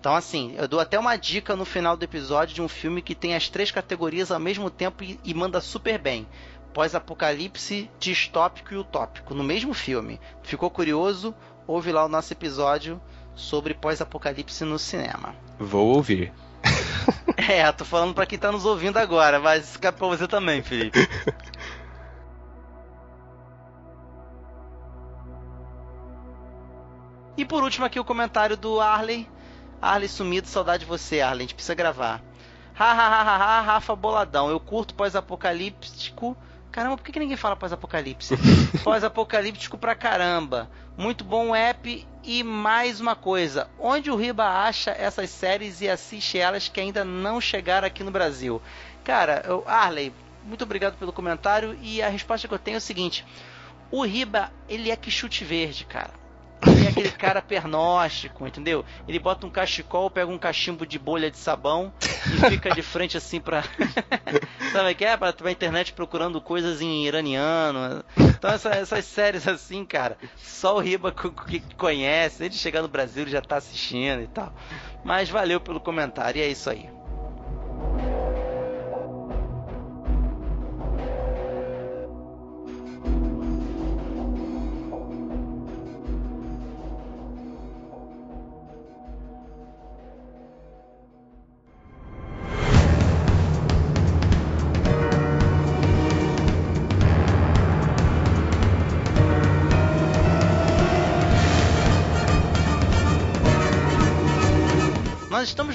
Então, assim, eu dou até uma dica no final do episódio de um filme que tem as três categorias ao mesmo tempo e, e manda super bem. Pós-apocalipse, distópico e utópico, no mesmo filme. Ficou curioso? Ouve lá o nosso episódio sobre pós-apocalipse no cinema. Vou ouvir. é, tô falando para quem tá nos ouvindo agora, mas cabe pra você também, Felipe. E por último aqui o comentário do Arley Arley sumido, saudade de você, Arley. A gente precisa gravar. Hahaha, Rafa Boladão. Eu curto pós-apocalíptico. Caramba, por que, que ninguém fala pós-apocalipse? pós-apocalíptico pra caramba. Muito bom app. E mais uma coisa: onde o Riba acha essas séries e assiste elas que ainda não chegaram aqui no Brasil? Cara, eu, Arley, muito obrigado pelo comentário. E a resposta que eu tenho é o seguinte: o Riba, ele é que chute verde, cara É aquele cara pernóstico, entendeu? Ele bota um cachecol, pega um cachimbo de bolha de sabão e fica de frente assim pra. Sabe o que é? Pra, pra internet procurando coisas em iraniano. Então essa, essas séries assim, cara, só o Riba que conhece, ele chegar no Brasil ele já tá assistindo e tal. Mas valeu pelo comentário e é isso aí.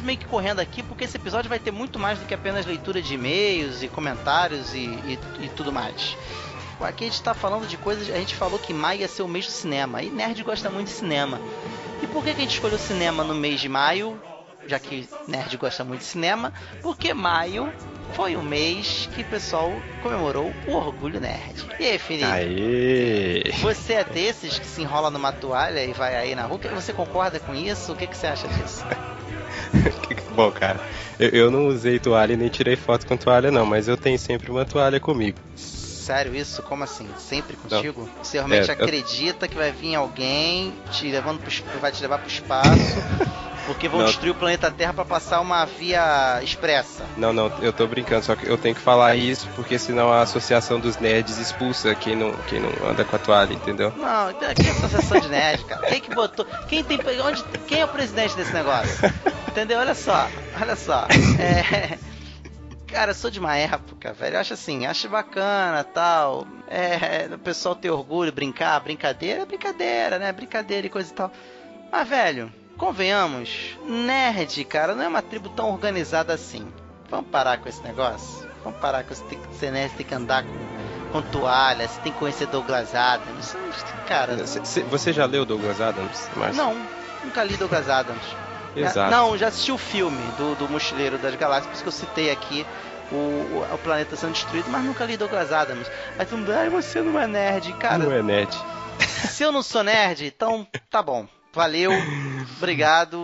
Meio que correndo aqui porque esse episódio vai ter muito mais do que apenas leitura de e-mails e comentários e, e, e tudo mais. Aqui a gente está falando de coisas. A gente falou que maio ia ser o mês do cinema. E nerd gosta muito de cinema. E por que, que a gente escolheu cinema no mês de maio? Já que nerd gosta muito de cinema. Porque maio foi o mês que o pessoal comemorou o Orgulho Nerd. E aí, Felipe? Aê! Você é desses que se enrola numa toalha e vai aí na rua? Você concorda com isso? O que, que você acha disso? Bom, cara, eu, eu, não usei toalha e nem tirei foto com toalha, não, mas eu tenho sempre uma toalha comigo. Sério isso? Como assim? Sempre contigo? Não. Você realmente é, acredita eu... que vai vir alguém te levando pro, vai te levar pro espaço porque vão não. destruir o planeta Terra para passar uma via expressa. Não, não, eu tô brincando, só que eu tenho que falar isso porque senão a associação dos nerds expulsa quem não, quem não anda com a toalha, entendeu? Não, que é associação de nerds, cara? Quem que botou? Quem tem onde quem é o presidente desse negócio? Entendeu? Olha só, olha só. É cara, eu sou de uma época, velho. Eu acho assim, acho bacana tal. É, o pessoal ter orgulho, brincar, brincadeira, é brincadeira, né? Brincadeira e coisa e tal. Mas, velho, convenhamos, nerd, cara, não é uma tribo tão organizada assim. Vamos parar com esse negócio? Vamos parar com esse tem que ser nerd, tem que andar com, com toalha, você tem que conhecer Douglas Adams. Cara. Você já leu Douglas Adams? Mas... Não, nunca li Douglas Adams. Exato. Não, já assisti o filme do, do Mochileiro das Galáxias, por isso que eu citei aqui o, o, o, planeta sendo destruído, mas nunca li Douglas Adams. Aí todo mundo, ai, você não é nerd, cara. Não é nerd. Se eu não sou nerd, então tá bom. Valeu, obrigado.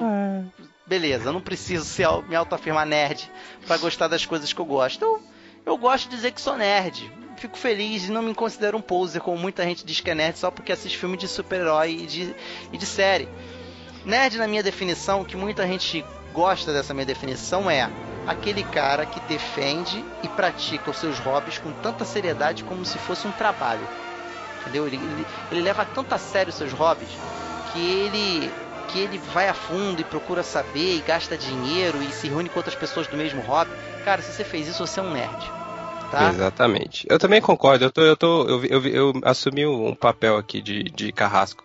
Beleza, eu não preciso ser, me autoafirmar nerd para gostar das coisas que eu gosto. Eu, eu gosto de dizer que sou nerd. Fico feliz e não me considero um poser, como muita gente diz que é nerd só porque assiste filme de super-herói e de, e de série. Nerd, na minha definição, que muita gente gosta dessa minha definição, é aquele cara que defende e pratica os seus hobbies com tanta seriedade como se fosse um trabalho. Entendeu? Ele, ele, ele leva tanto a sério os seus hobbies que ele que ele vai a fundo e procura saber e gasta dinheiro e se reúne com outras pessoas do mesmo hobby. Cara, se você fez isso, você é um nerd. Tá? Exatamente. Eu também concordo. Eu, tô, eu, tô, eu, eu, eu assumi um papel aqui de, de carrasco.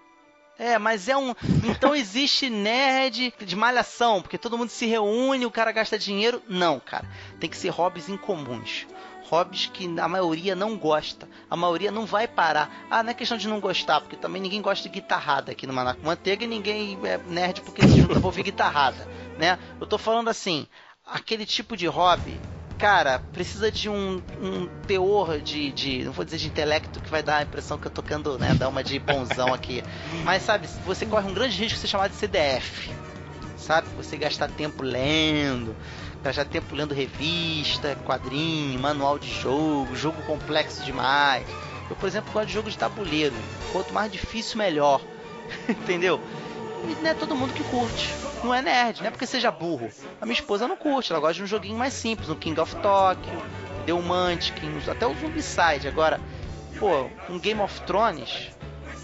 É, mas é um. Então existe nerd de malhação, porque todo mundo se reúne, o cara gasta dinheiro. Não, cara. Tem que ser hobbies incomuns. Hobbies que a maioria não gosta. A maioria não vai parar. Ah, não é questão de não gostar, porque também ninguém gosta de guitarrada aqui no Manaco Manteiga e ninguém é nerd porque se junta pra ouvir guitarrada, né? Eu tô falando assim, aquele tipo de hobby cara, precisa de um, um teor de, de, não vou dizer de intelecto que vai dar a impressão que eu tô tocando, né, dar uma de bonzão aqui. Mas sabe, você corre um grande risco de ser chamado de CDF. Sabe? Você gastar tempo lendo, gastar tempo lendo revista, quadrinho, manual de jogo, jogo complexo demais. Eu, por exemplo, gosto de jogo de tabuleiro. Quanto mais difícil, melhor. Entendeu? E não é todo mundo que curte. Não é nerd, não é porque seja burro. A minha esposa não curte, ela gosta de um joguinho mais simples, um King of Tokyo, The Mantic, até o Zombicide. Agora, pô, um Game of Thrones,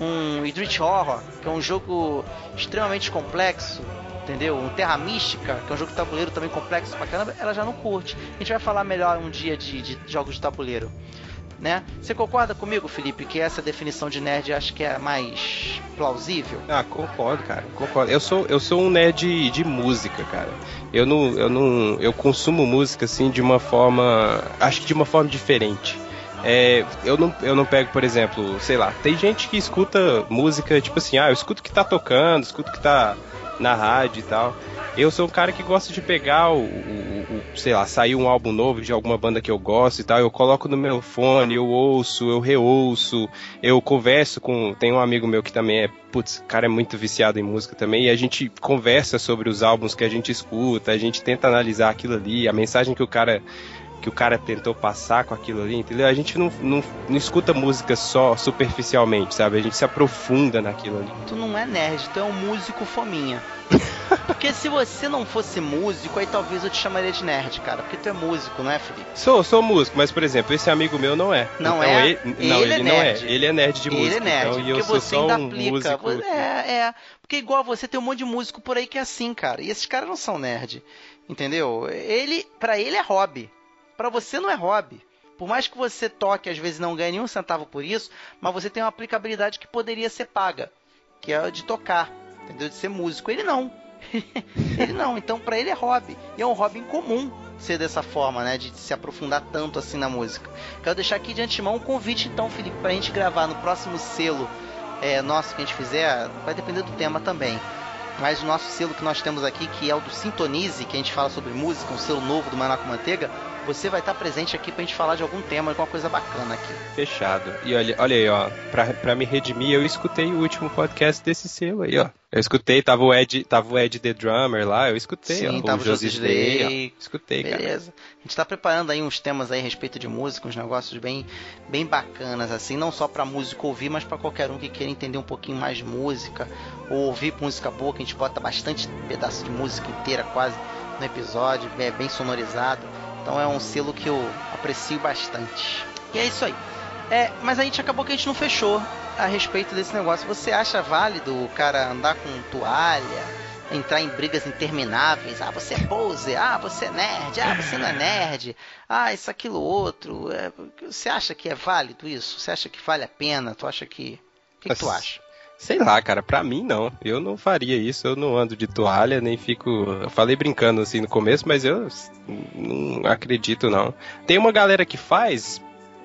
um Idrich Horror, que é um jogo extremamente complexo, entendeu? Um Terra Mística, que é um jogo de tabuleiro também complexo pra caramba, ela já não curte. A gente vai falar melhor um dia de, de jogos de tabuleiro né? Você concorda comigo, Felipe, que essa definição de nerd acho que é mais plausível? Ah, concordo, cara. Concordo. Eu sou, eu sou um nerd de música, cara. Eu não, eu não, eu consumo música assim de uma forma, acho que de uma forma diferente. É, eu, não, eu não pego, por exemplo, sei lá, tem gente que escuta música tipo assim, ah, eu escuto o que tá tocando, escuto o que tá na rádio e tal. Eu sou um cara que gosta de pegar o, o, o sei lá, saiu um álbum novo de alguma banda que eu gosto e tal, eu coloco no meu fone, eu ouço, eu reouço, eu converso com. Tem um amigo meu que também é, putz, cara é muito viciado em música também, e a gente conversa sobre os álbuns que a gente escuta, a gente tenta analisar aquilo ali, a mensagem que o cara que o cara tentou passar com aquilo ali, entendeu? A gente não, não, não escuta música só superficialmente, sabe? A gente se aprofunda naquilo ali. Tu não é nerd, tu é um músico fominha. Porque se você não fosse músico, aí talvez eu te chamaria de nerd, cara. Porque tu é músico, não é, Felipe? Sou, sou músico, mas por exemplo, esse amigo meu não é. Não então, é? Ele, não, ele, ele não é. Ele é nerd de ele música. Ele é nerd, então, porque eu você sou ainda um aplica. músico. É, é. Porque igual você tem um monte de músico por aí que é assim, cara. E esses caras não são nerd. Entendeu? Ele, para ele é hobby. Para você não é hobby. Por mais que você toque, às vezes não ganhe nenhum centavo por isso, mas você tem uma aplicabilidade que poderia ser paga, que é de tocar, entendeu? De ser músico. Ele não. ele não. Então, para ele é hobby. E é um hobby incomum ser dessa forma, né? De se aprofundar tanto assim na música. Quero deixar aqui de antemão um convite, então, Felipe, pra gente gravar no próximo selo é, nosso que a gente fizer. Vai depender do tema também. Mas o nosso selo que nós temos aqui, que é o do Sintonize, que a gente fala sobre música, um selo novo do Manaco Manteiga, você vai estar presente aqui pra gente falar de algum tema, alguma coisa bacana aqui. Fechado. E olha, olha aí, ó, pra, pra me redimir, eu escutei o último podcast desse selo aí, ó. Eu escutei, tava o Ed, tava o Ed The Drummer lá, eu escutei, Sim, ó, tava o Josi Day, escutei, Beleza. cara. Beleza. A gente tá preparando aí uns temas aí a respeito de música, uns negócios bem, bem bacanas, assim, não só pra músico ouvir, mas pra qualquer um que queira entender um pouquinho mais de música, ou ouvir música boa, que a gente bota bastante pedaço de música inteira quase no episódio, é bem sonorizado. Então é um selo que eu aprecio bastante. E é isso aí. É, mas a gente acabou que a gente não fechou a respeito desse negócio. Você acha válido o cara andar com toalha, entrar em brigas intermináveis? Ah, você é pose, ah, você é nerd, ah, você não é nerd, ah, isso, aquilo, outro. É, você acha que é válido isso? Você acha que vale a pena? Tu acha que. O que, que tu acha? Sei lá, cara, pra mim não. Eu não faria isso, eu não ando de toalha, nem fico. Eu falei brincando assim no começo, mas eu não acredito não. Tem uma galera que faz,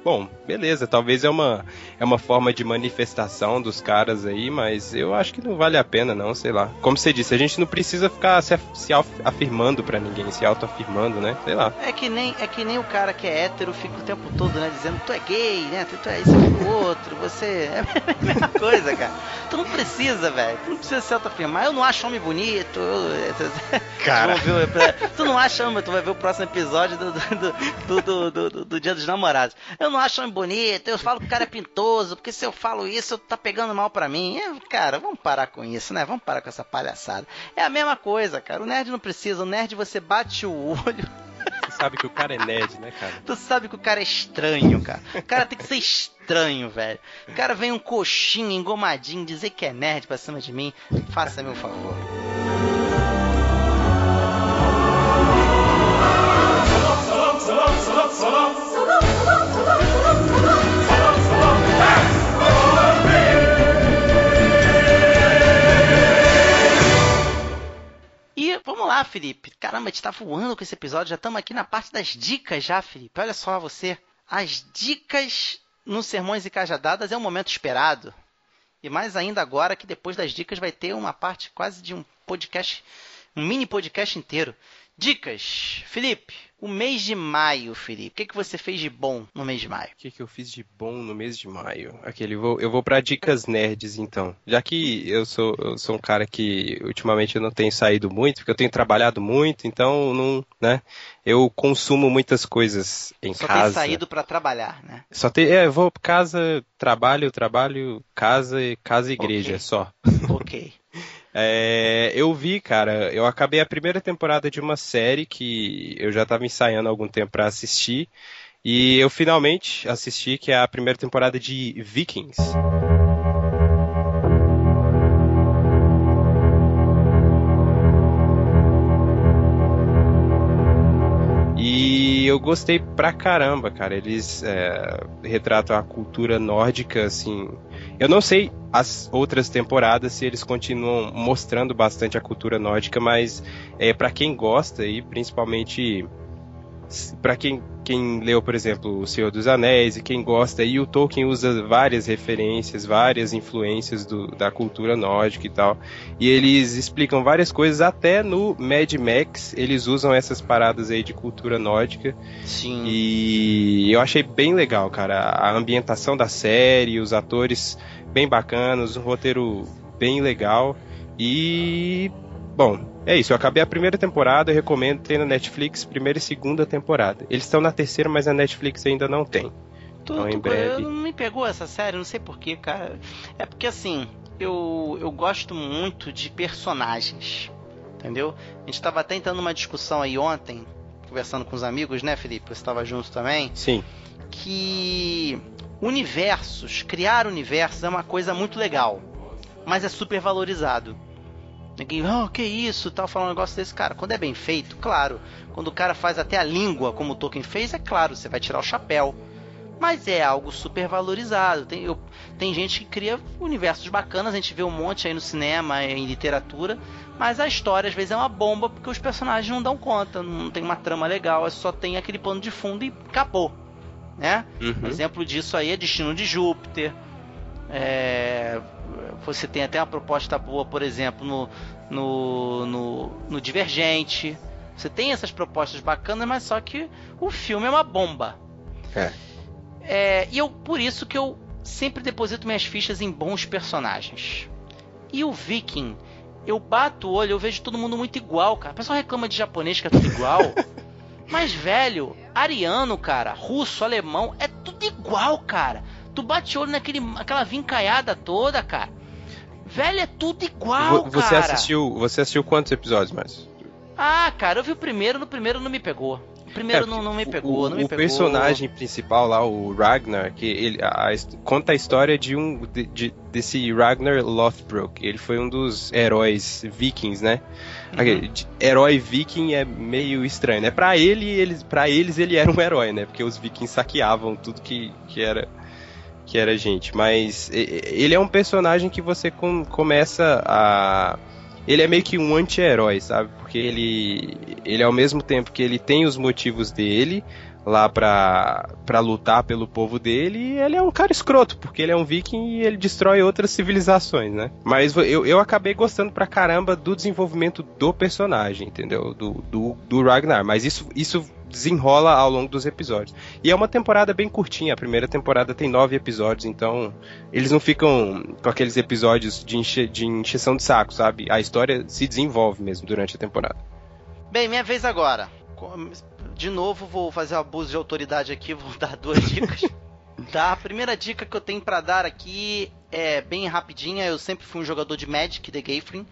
bom, beleza, talvez é uma, é uma forma de manifestação dos caras aí, mas eu acho que não vale a pena, não, sei lá. Como você disse, a gente não precisa ficar se, se afirmando para ninguém, se autoafirmando, né? Sei lá. É que, nem, é que nem o cara que é hétero fica o tempo todo, né, dizendo tu é gay, né? Tu, tu é isso, aquilo, outro, você. É a mesma coisa, cara. Tu não precisa, velho. Tu não precisa se autoafirmar. Eu não acho homem bonito. Eu... Cara. Tu não acha homem, tu vai ver o próximo episódio do, do, do, do, do, do Dia dos Namorados. Eu não acho homem bonito, eu falo que o cara é pintoso, porque se eu falo isso, tá pegando mal pra mim. É, cara, vamos parar com isso, né? Vamos parar com essa palhaçada. É a mesma coisa, cara. O nerd não precisa. O nerd você bate o olho. Você sabe que o cara é nerd, né, cara? Tu sabe que o cara é estranho, cara. O cara tem que ser estranho, velho. O cara vem um coxinho engomadinho dizer que é nerd pra cima de mim. Faça meu favor. Vamos lá, Felipe. Caramba, a gente tá voando com esse episódio. Já estamos aqui na parte das dicas já, Felipe. Olha só você. As dicas nos Sermões e Cajadadas é um momento esperado. E mais ainda agora que depois das dicas vai ter uma parte quase de um podcast, um mini podcast inteiro. Dicas. Felipe, o mês de maio, Felipe. O que, que você fez de bom no mês de maio? O que, que eu fiz de bom no mês de maio? Aquele, eu vou, eu vou para dicas nerds, então. Já que eu sou, eu sou um cara que ultimamente eu não tenho saído muito, porque eu tenho trabalhado muito, então não, né? Eu consumo muitas coisas em Só casa. Só tem saído para trabalhar, né? Só tem, é, eu vou casa, trabalho, trabalho, casa, casa e igreja, Ok. só. Ok. É, eu vi, cara, eu acabei a primeira temporada de uma série que eu já estava ensaiando há algum tempo para assistir. E eu finalmente assisti, que é a primeira temporada de Vikings. E eu gostei pra caramba, cara. Eles é, retratam a cultura nórdica, assim. Eu não sei as outras temporadas se eles continuam mostrando bastante a cultura nórdica, mas é, para quem gosta e principalmente para quem quem leu, por exemplo, O Senhor dos Anéis e quem gosta, e o Tolkien usa várias referências, várias influências do, da cultura nórdica e tal. E eles explicam várias coisas, até no Mad Max eles usam essas paradas aí de cultura nórdica. Sim. E eu achei bem legal, cara. A ambientação da série, os atores bem bacanas, um roteiro bem legal. E. Bom, é isso, eu acabei a primeira temporada, eu recomendo, tem na Netflix, primeira e segunda temporada. Eles estão na terceira, mas a Netflix ainda não tem. Tu, então, em breve. Não me pegou essa série, não sei porquê, cara. É porque assim, eu, eu gosto muito de personagens. Entendeu? A gente estava até entrando numa discussão aí ontem, conversando com os amigos, né, Felipe? Você estava junto também. Sim. Que universos, criar universos é uma coisa muito legal, mas é super valorizado. Ninguém, oh, que isso, tal, falar um negócio desse. Cara, quando é bem feito, claro. Quando o cara faz até a língua, como o Tolkien fez, é claro, você vai tirar o chapéu. Mas é algo super valorizado. Tem, eu, tem gente que cria universos bacanas, a gente vê um monte aí no cinema, em literatura, mas a história às vezes é uma bomba porque os personagens não dão conta, não tem uma trama legal, é só tem aquele pano de fundo e acabou. Né? Uhum. Um exemplo disso aí é Destino de Júpiter. É, você tem até uma proposta boa, por exemplo, no, no, no, no Divergente. Você tem essas propostas bacanas, mas só que o filme é uma bomba. É. é. E eu, por isso que eu sempre deposito minhas fichas em bons personagens. E o Viking, eu bato o olho, eu vejo todo mundo muito igual, cara. O pessoal reclama de japonês que é tudo igual. mas, velho, ariano, cara, russo, alemão, é tudo igual, cara. Tu bate o olho naquele, aquela vincaiada toda, cara. Velho, é tudo igual, você cara. Assistiu, você assistiu quantos episódios mais? Ah, cara, eu vi o primeiro, no primeiro não me pegou. O primeiro é, não, não, me pegou, o, não me o pegou. personagem principal lá, o Ragnar, que ele a, a, conta a história de um de, de, desse Ragnar Lothbrok. Ele foi um dos heróis vikings, né? Uhum. Herói viking é meio estranho, né? Para ele, eles, para eles ele era um herói, né? Porque os vikings saqueavam tudo que, que era que era gente. Mas ele é um personagem que você com, começa a. Ele é meio que um anti-herói, sabe? Porque ele, ele, ao mesmo tempo que ele tem os motivos dele lá pra, pra lutar pelo povo dele, ele é um cara escroto, porque ele é um viking e ele destrói outras civilizações, né? Mas eu, eu acabei gostando pra caramba do desenvolvimento do personagem, entendeu? Do, do, do Ragnar. Mas isso, isso desenrola ao longo dos episódios. E é uma temporada bem curtinha, a primeira temporada tem nove episódios, então eles não ficam com aqueles episódios de, enche, de encheção de saco, sabe? A história se desenvolve mesmo durante a temporada. Bem, minha vez agora. De novo, vou fazer um abuso de autoridade aqui, vou dar duas dicas. tá, a primeira dica que eu tenho para dar aqui é bem rapidinha. Eu sempre fui um jogador de Magic, The Gathering.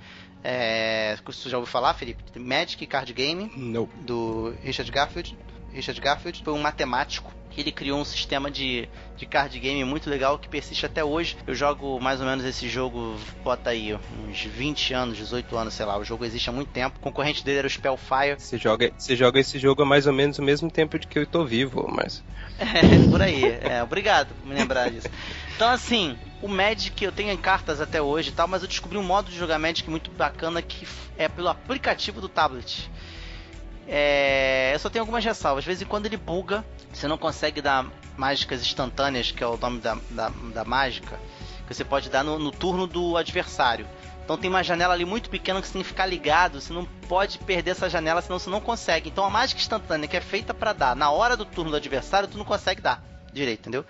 É, você já ouviu falar, Felipe? Magic Card Game. Não. Do Richard Garfield. Richard Garfield foi um matemático que ele criou um sistema de, de card game muito legal que persiste até hoje. Eu jogo mais ou menos esse jogo, bota aí, uns 20 anos, 18 anos, sei lá. O jogo existe há muito tempo. O concorrente dele era o Spellfire. Você joga, você joga esse jogo há mais ou menos o mesmo tempo de que eu tô vivo, mas. É, por aí. É, obrigado por me lembrar disso. Então, assim, o Magic eu tenho em cartas até hoje e tal, mas eu descobri um modo de jogar Magic muito bacana que é pelo aplicativo do tablet. É, eu só tenho algumas ressalvas. De vez em quando ele buga, você não consegue dar mágicas instantâneas, que é o nome da, da, da mágica, que você pode dar no, no, turno do adversário. Então tem uma janela ali muito pequena que você tem que ficar ligado, você não pode perder essa janela, senão você não consegue. Então a mágica instantânea que é feita para dar na hora do turno do adversário, tu não consegue dar direito, entendeu?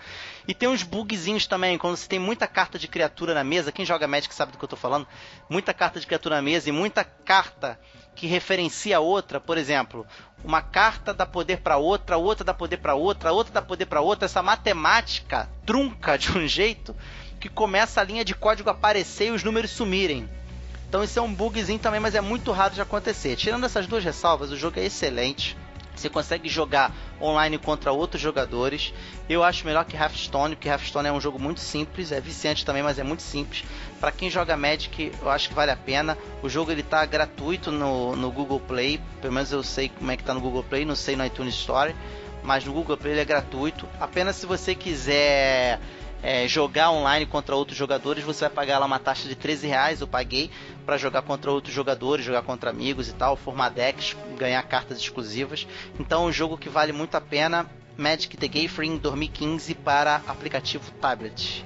E tem uns bugzinhos também, quando você tem muita carta de criatura na mesa, quem joga Magic sabe do que eu tô falando, muita carta de criatura na mesa e muita carta que referencia outra, por exemplo, uma carta dá poder para outra, outra dá poder para outra, outra dá poder para outra, essa matemática trunca de um jeito que começa a linha de código aparecer e os números sumirem. Então isso é um bugzinho também, mas é muito raro de acontecer. Tirando essas duas ressalvas, o jogo é excelente. Você consegue jogar online contra outros jogadores. Eu acho melhor que Hearthstone, porque Hearthstone é um jogo muito simples, é viciante também, mas é muito simples. Para quem joga Magic, eu acho que vale a pena. O jogo ele tá gratuito no, no Google Play, pelo menos eu sei como é que tá no Google Play, não sei no iTunes Store, mas no Google Play ele é gratuito. Apenas se você quiser é, jogar online contra outros jogadores, você vai pagar lá uma taxa de 13 reais, eu paguei, para jogar contra outros jogadores, jogar contra amigos e tal, formar decks, ganhar cartas exclusivas. Então é um jogo que vale muito a pena. Magic the Gathering 2015 para aplicativo tablet.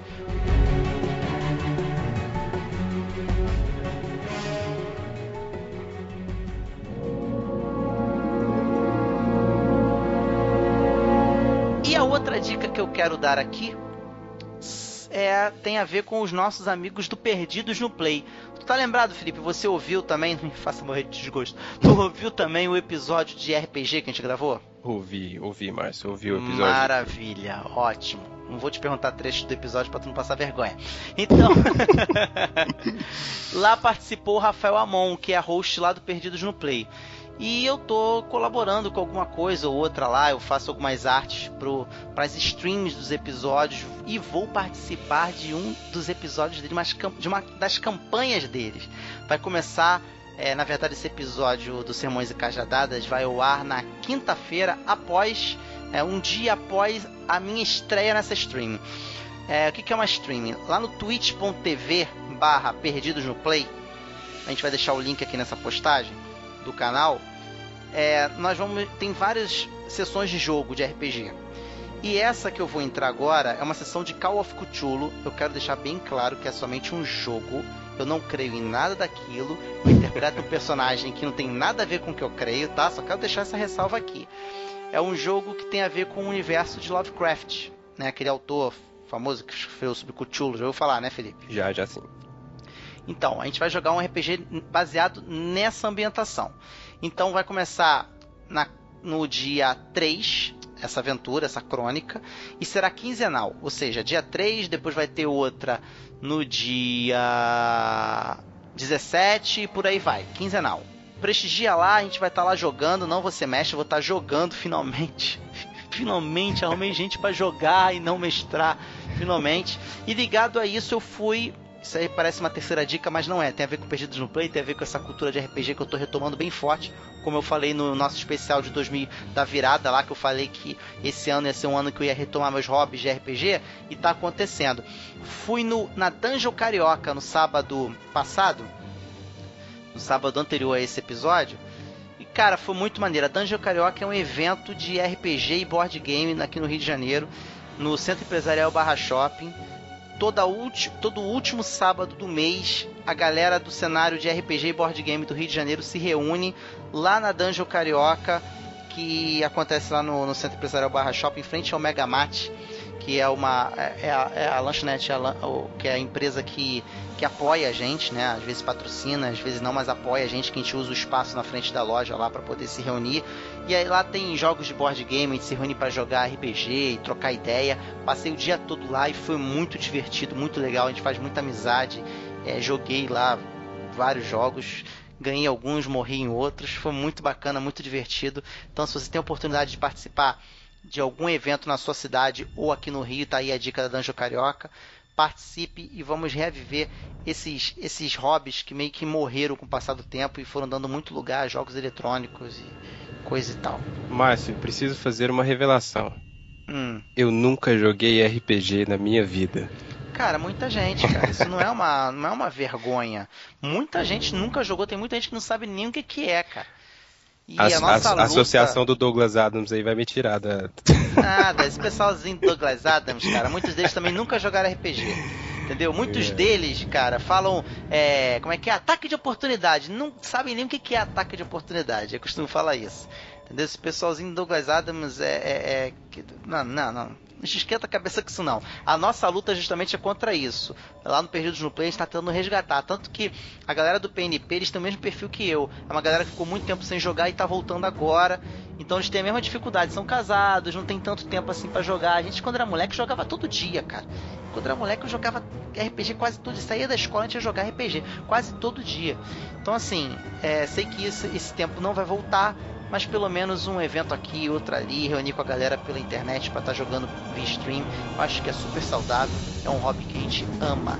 E a outra dica que eu quero dar aqui é, tem a ver com os nossos amigos do Perdidos no Play. Tu tá lembrado, Felipe? Você ouviu também, não me faça morrer de desgosto. Tu ouviu também o episódio de RPG que a gente gravou? Ouvi, ouvi, Márcio, ouvi o episódio. Maravilha, ótimo. Não vou te perguntar trecho do episódio para tu não passar vergonha. Então, lá participou o Rafael Amon, que é host lá do Perdidos no Play. E eu tô colaborando com alguma coisa ou outra lá, eu faço algumas artes para as streams dos episódios e vou participar de um dos episódios dele, de uma das campanhas deles. Vai começar, é, na verdade, esse episódio do Sermões e Cajadadas vai ao ar na quinta-feira, após, é, um dia após a minha estreia nessa stream. É, o que, que é uma stream? Lá no twitch.tv barra Perdidos no Play, a gente vai deixar o link aqui nessa postagem do canal é, nós vamos tem várias sessões de jogo de RPG. E essa que eu vou entrar agora é uma sessão de Call of Cthulhu. Eu quero deixar bem claro que é somente um jogo. Eu não creio em nada daquilo. Eu interpreto um personagem que não tem nada a ver com o que eu creio, tá? Só quero deixar essa ressalva aqui. É um jogo que tem a ver com o universo de Lovecraft, né? Aquele autor famoso que escreveu sobre Cthulhu. Já ouviu falar, né, Felipe? Já, já sim. Então, a gente vai jogar um RPG baseado nessa ambientação. Então vai começar na, no dia 3, essa aventura, essa crônica, e será quinzenal. Ou seja, dia 3, depois vai ter outra no dia 17 e por aí vai, quinzenal. Prestigia lá, a gente vai estar tá lá jogando, não você mexe, eu vou estar tá jogando finalmente. finalmente arrumei gente para jogar e não mestrar, finalmente. E ligado a isso, eu fui isso aí parece uma terceira dica, mas não é. Tem a ver com Perdidos no Play, tem a ver com essa cultura de RPG que eu tô retomando bem forte. Como eu falei no nosso especial de 2000 da virada lá, que eu falei que esse ano ia ser um ano que eu ia retomar meus hobbies de RPG, e tá acontecendo. Fui no, na Dungeon Carioca no sábado passado, no sábado anterior a esse episódio, e cara, foi muito maneiro. A Dungeon Carioca é um evento de RPG e board game aqui no Rio de Janeiro, no Centro Empresarial Barra Shopping toda todo último sábado do mês, a galera do cenário de RPG e board game do Rio de Janeiro se reúne lá na Dungeon Carioca, que acontece lá no, no Centro Empresarial Barra Shopping, em frente ao Megamat, que é uma é, é a, é a lanchonete, é que é a empresa que, que apoia a gente, né? Às vezes patrocina, às vezes não, mas apoia a gente, que a gente usa o espaço na frente da loja lá para poder se reunir. E aí lá tem jogos de board game, a gente se reúne para jogar RPG e trocar ideia. Passei o dia todo lá e foi muito divertido, muito legal. A gente faz muita amizade. É, joguei lá vários jogos ganhei alguns, morri em outros. Foi muito bacana, muito divertido. Então, se você tem a oportunidade de participar de algum evento na sua cidade ou aqui no Rio, tá aí a dica da Danjo Carioca. Participe e vamos reviver esses, esses hobbies que meio que morreram com o passar do tempo e foram dando muito lugar a jogos eletrônicos e coisa e tal. Márcio, preciso fazer uma revelação. Hum. Eu nunca joguei RPG na minha vida. Cara, muita gente, cara. Isso não é uma, não é uma vergonha. Muita gente nunca jogou, tem muita gente que não sabe nem o que, que é, cara. E a, a nossa a, luta... associação do Douglas Adams aí vai me tirar da. Nada, esse pessoalzinho do Douglas Adams, cara, muitos deles também nunca jogaram RPG. Entendeu? Muitos é. deles, cara, falam. É, como é que é? Ataque de oportunidade. Não sabem nem o que é ataque de oportunidade. Eu costumo falar isso. Entendeu? Esse pessoalzinho do Douglas Adams é. é, é não, não, não. Não esquenta a cabeça com isso não. A nossa luta justamente é contra isso. Lá no Perdidos no Play a gente tá tentando resgatar. Tanto que a galera do PNP, eles têm o mesmo perfil que eu. É uma galera que ficou muito tempo sem jogar e tá voltando agora. Então eles têm a mesma dificuldade. São casados, não tem tanto tempo assim para jogar. A gente, quando era moleque, jogava todo dia, cara. Quando era moleque, eu jogava RPG quase todo dia. Saía da escola, a gente ia jogar RPG quase todo dia. Então, assim, é, sei que esse, esse tempo não vai voltar mas pelo menos um evento aqui, outro ali, reunir com a galera pela internet para estar tá jogando via stream, eu acho que é super saudável, é um hobby que a gente ama.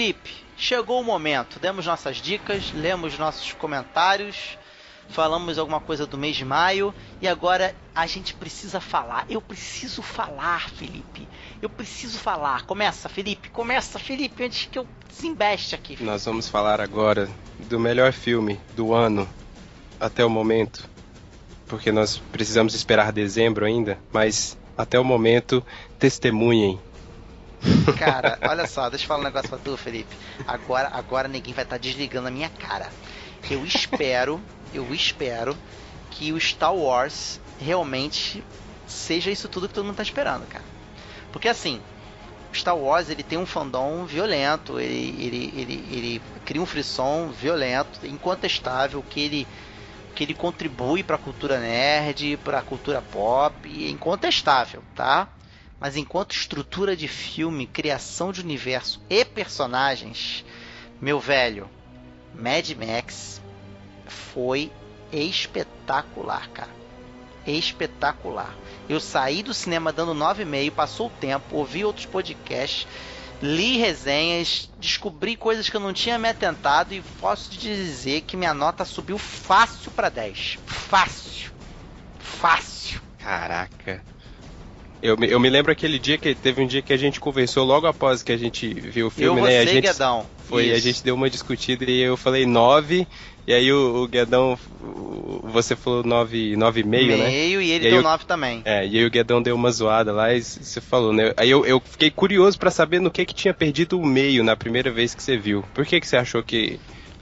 Felipe, chegou o momento. Demos nossas dicas, lemos nossos comentários, falamos alguma coisa do mês de maio e agora a gente precisa falar. Eu preciso falar, Felipe. Eu preciso falar. Começa, Felipe. Começa, Felipe, antes que eu desembeste aqui. Felipe. Nós vamos falar agora do melhor filme do ano até o momento. Porque nós precisamos esperar dezembro ainda, mas até o momento, testemunhem. Cara, olha só, deixa eu falar um negócio pra tu, Felipe. Agora, agora ninguém vai estar tá desligando a minha cara. Eu espero, eu espero que o Star Wars realmente seja isso tudo que todo mundo tá esperando, cara. Porque assim, Star Wars ele tem um fandom violento, ele, ele, ele, ele cria um frisson violento, incontestável, que ele que ele contribui para a cultura nerd, para a cultura pop, é incontestável, tá? Mas enquanto estrutura de filme, criação de universo e personagens, meu velho, Mad Max foi espetacular, cara. Espetacular. Eu saí do cinema dando 9,5, passou o tempo, ouvi outros podcasts, li resenhas, descobri coisas que eu não tinha me atentado e posso te dizer que minha nota subiu fácil para 10. Fácil. Fácil. Caraca. Eu, eu me lembro aquele dia que teve um dia que a gente conversou logo após que a gente viu o filme, eu, né? Você, a gente Guedão. foi, Isso. a gente deu uma discutida e eu falei 9 e aí o, o Guedão, você falou 9,5, nove, meio, né? Meio e ele e deu 9 também. É, e aí o Guedão deu uma zoada lá e você falou, né? Aí eu, eu fiquei curioso para saber no que que tinha perdido o meio na primeira vez que você viu. Por que que você achou que,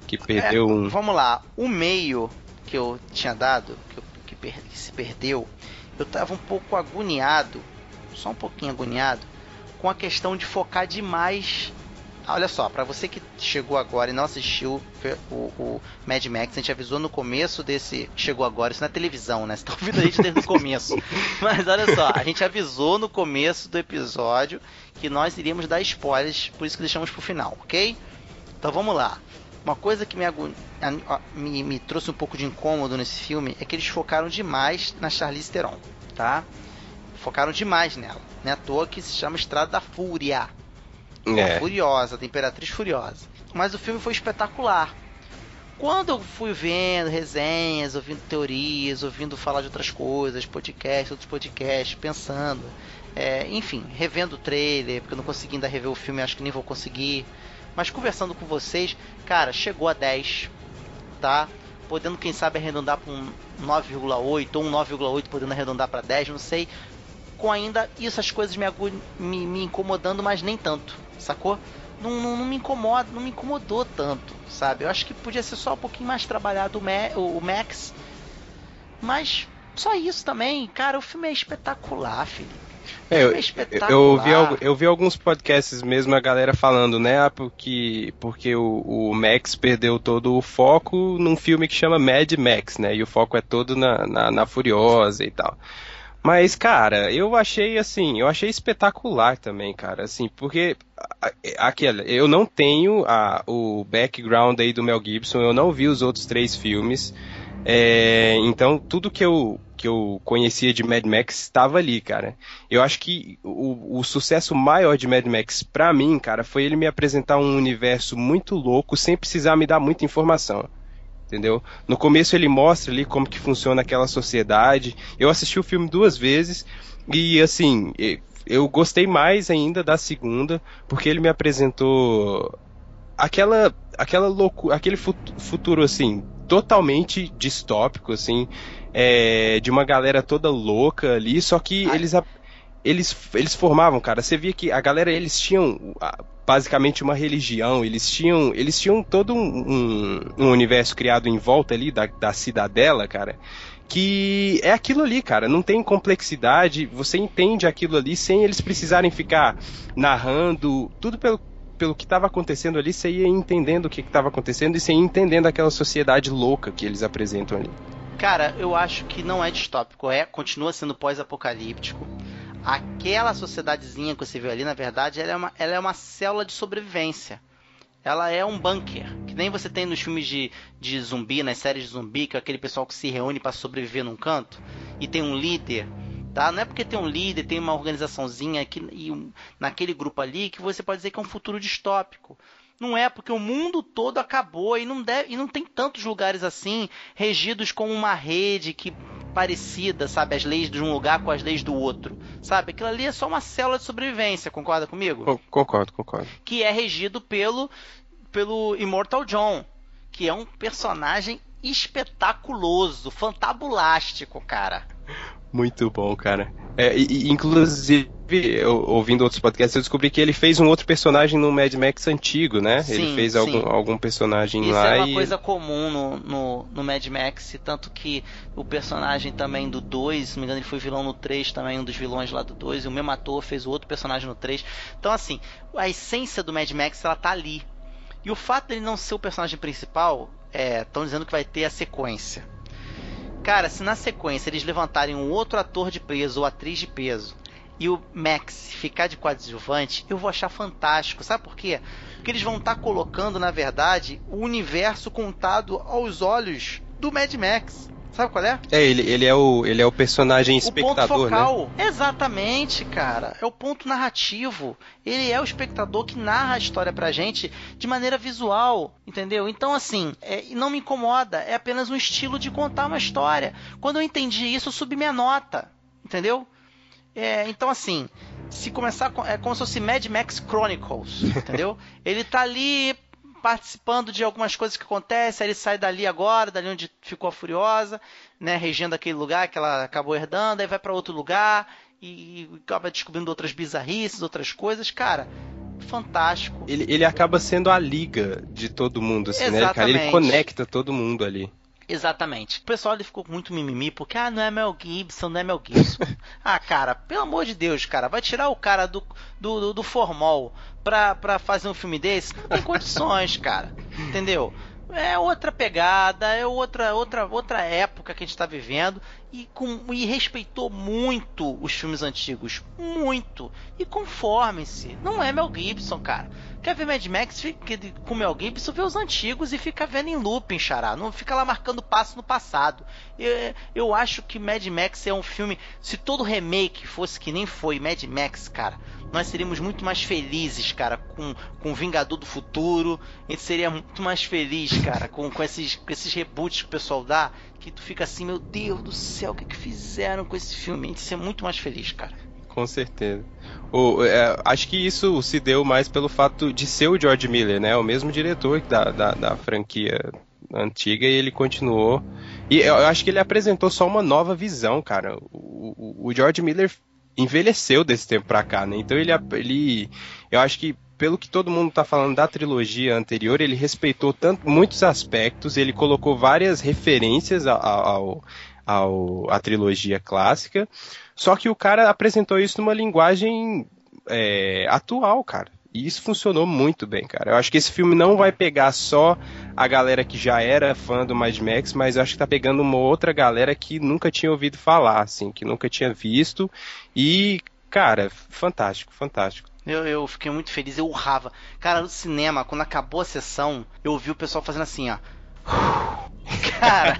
que perdeu é, um... Vamos lá, o meio que eu tinha dado, que, eu, que, per, que se perdeu, eu tava um pouco agoniado, só um pouquinho agoniado, com a questão de focar demais olha só, para você que chegou agora e não assistiu o, o, Mad Max, a gente avisou no começo desse. Chegou agora, isso na televisão, né? Você tá ouvindo a gente desde o começo. Mas olha só, a gente avisou no começo do episódio que nós iríamos dar spoilers, por isso que deixamos pro final, ok? Então vamos lá. Uma coisa que me, me, me trouxe um pouco de incômodo nesse filme é que eles focaram demais na Charlize Theron, tá? Focaram demais nela. Não é à toa que se chama Estrada da Fúria é. Furiosa, da Imperatriz Furiosa. Mas o filme foi espetacular. Quando eu fui vendo resenhas, ouvindo teorias, ouvindo falar de outras coisas, podcasts, outros podcasts, pensando, é, enfim, revendo o trailer, porque eu não consegui ainda rever o filme, acho que nem vou conseguir. Mas conversando com vocês, cara, chegou a 10, tá? Podendo, quem sabe, arredondar para um 9,8 ou um 9,8 podendo arredondar para 10, não sei. Com ainda essas coisas me, me, me incomodando, mas nem tanto sacou? Não, não, não, me incomoda, não me incomodou tanto, sabe? Eu acho que podia ser só um pouquinho mais trabalhado o, Ma o Max. Mas só isso também, cara, o filme é espetacular, Felipe. É, eu, é eu, vi, eu vi alguns podcasts mesmo, a galera falando, né? Ah, porque, porque o, o, Max perdeu todo o foco num filme que chama Mad Max, né? E o foco é todo na, na, na Furiosa e tal. Mas, cara, eu achei assim, eu achei espetacular também, cara, assim, porque aquela, eu não tenho a, o background aí do Mel Gibson, eu não vi os outros três filmes, é, então tudo que eu que eu conhecia de Mad Max estava ali, cara. Eu acho que o, o sucesso maior de Mad Max para mim, cara, foi ele me apresentar um universo muito louco sem precisar me dar muita informação entendeu? No começo ele mostra ali como que funciona aquela sociedade. Eu assisti o filme duas vezes e assim, eu gostei mais ainda da segunda, porque ele me apresentou aquela aquela loucura, aquele futuro assim, totalmente distópico assim, é, de uma galera toda louca ali, só que Ai. eles eles, eles formavam, cara. Você via que a galera, eles tinham basicamente uma religião, eles tinham, eles tinham todo um, um, um universo criado em volta ali da, da cidadela, cara. Que é aquilo ali, cara. Não tem complexidade. Você entende aquilo ali sem eles precisarem ficar narrando tudo pelo, pelo que estava acontecendo ali, você ia entendendo o que estava acontecendo e você ia entendendo aquela sociedade louca que eles apresentam ali. Cara, eu acho que não é distópico, é continua sendo pós-apocalíptico aquela sociedadezinha que você viu ali, na verdade, ela é uma, ela é uma célula de sobrevivência. Ela é um bunker, que nem você tem nos filmes de, de zumbi, nas séries de zumbi, que é aquele pessoal que se reúne para sobreviver num canto e tem um líder, tá? Não é porque tem um líder, tem uma organizaçãozinha aqui e um, naquele grupo ali que você pode dizer que é um futuro distópico. Não é, porque o mundo todo acabou e não, deve, e não tem tantos lugares assim, regidos como uma rede que parecida, sabe? As leis de um lugar com as leis do outro, sabe? Aquilo ali é só uma célula de sobrevivência, concorda comigo? Concordo, concordo. Que é regido pelo, pelo Immortal John, que é um personagem espetaculoso, fantabulástico, cara. Muito bom, cara. É, e, inclusive, eu, ouvindo outros podcasts, eu descobri que ele fez um outro personagem no Mad Max antigo, né? Sim, ele fez algum, algum personagem Isso lá. Isso é uma e... coisa comum no, no, no, Mad Max, tanto que o personagem também do 2, se não me engano, ele foi vilão no 3 também, um dos vilões lá do 2, e o mesmo ator fez o outro personagem no 3. Então, assim, a essência do Mad Max, ela tá ali. E o fato dele não ser o personagem principal, estão é, dizendo que vai ter a sequência. Cara, se na sequência eles levantarem um outro ator de peso ou atriz de peso e o Max ficar de coadjuvante, eu vou achar fantástico. Sabe por quê? Porque eles vão estar tá colocando, na verdade, o universo contado aos olhos do Mad Max. Sabe qual é? É, ele, ele, é, o, ele é o personagem espectador, o ponto né? focal. Né? Exatamente, cara. É o ponto narrativo. Ele é o espectador que narra a história pra gente de maneira visual, entendeu? Então, assim, é, não me incomoda. É apenas um estilo de contar uma história. Quando eu entendi isso, eu subi minha nota, entendeu? É, então, assim, se começar... É como se fosse Mad Max Chronicles, entendeu? Ele tá ali participando de algumas coisas que acontecem, aí ele sai dali agora, dali onde ficou a Furiosa, né, regendo aquele lugar que ela acabou herdando, aí vai para outro lugar e acaba descobrindo outras bizarrices, outras coisas, cara. Fantástico. Ele, ele acaba sendo a liga de todo mundo, assim, né? Cara, ele conecta todo mundo ali. Exatamente. O pessoal ele ficou muito mimimi porque, ah, não é Mel Gibson, não é Mel Gibson. ah, cara, pelo amor de Deus, cara, vai tirar o cara do, do, do, do formol pra, pra fazer um filme desse? Não tem condições, cara. Entendeu? É outra pegada, é outra outra outra época que a gente está vivendo e, com, e respeitou muito os filmes antigos, muito. E conforme-se, não é Mel Gibson, cara. Quer ver Mad Max fica, com Mel Gibson, vê os antigos e fica vendo em looping, xará. Não fica lá marcando passo no passado. Eu, eu acho que Mad Max é um filme. Se todo remake fosse que nem foi Mad Max, cara, nós seríamos muito mais felizes, cara, com, com Vingador do Futuro. A gente seria muito mais feliz, cara, com, com, esses, com esses reboots que o pessoal dá. Que tu fica assim, meu Deus do céu, o que, que fizeram com esse filme? A gente seria muito mais feliz, cara com certeza. O, é, acho que isso se deu mais pelo fato de ser o George Miller, né? O mesmo diretor da, da, da franquia antiga e ele continuou. E eu acho que ele apresentou só uma nova visão, cara. O, o, o George Miller envelheceu desse tempo pra cá, né? Então ele, ele. Eu acho que pelo que todo mundo está falando da trilogia anterior, ele respeitou tanto, muitos aspectos, ele colocou várias referências ao, ao, ao, à trilogia clássica, só que o cara apresentou isso numa linguagem é, atual, cara. E isso funcionou muito bem, cara. Eu acho que esse filme não vai pegar só a galera que já era fã do Mad Max, mas eu acho que tá pegando uma outra galera que nunca tinha ouvido falar, assim, que nunca tinha visto. E, cara, fantástico, fantástico. Eu, eu fiquei muito feliz, eu urrava. Cara, no cinema, quando acabou a sessão, eu ouvi o pessoal fazendo assim, ó. Cara,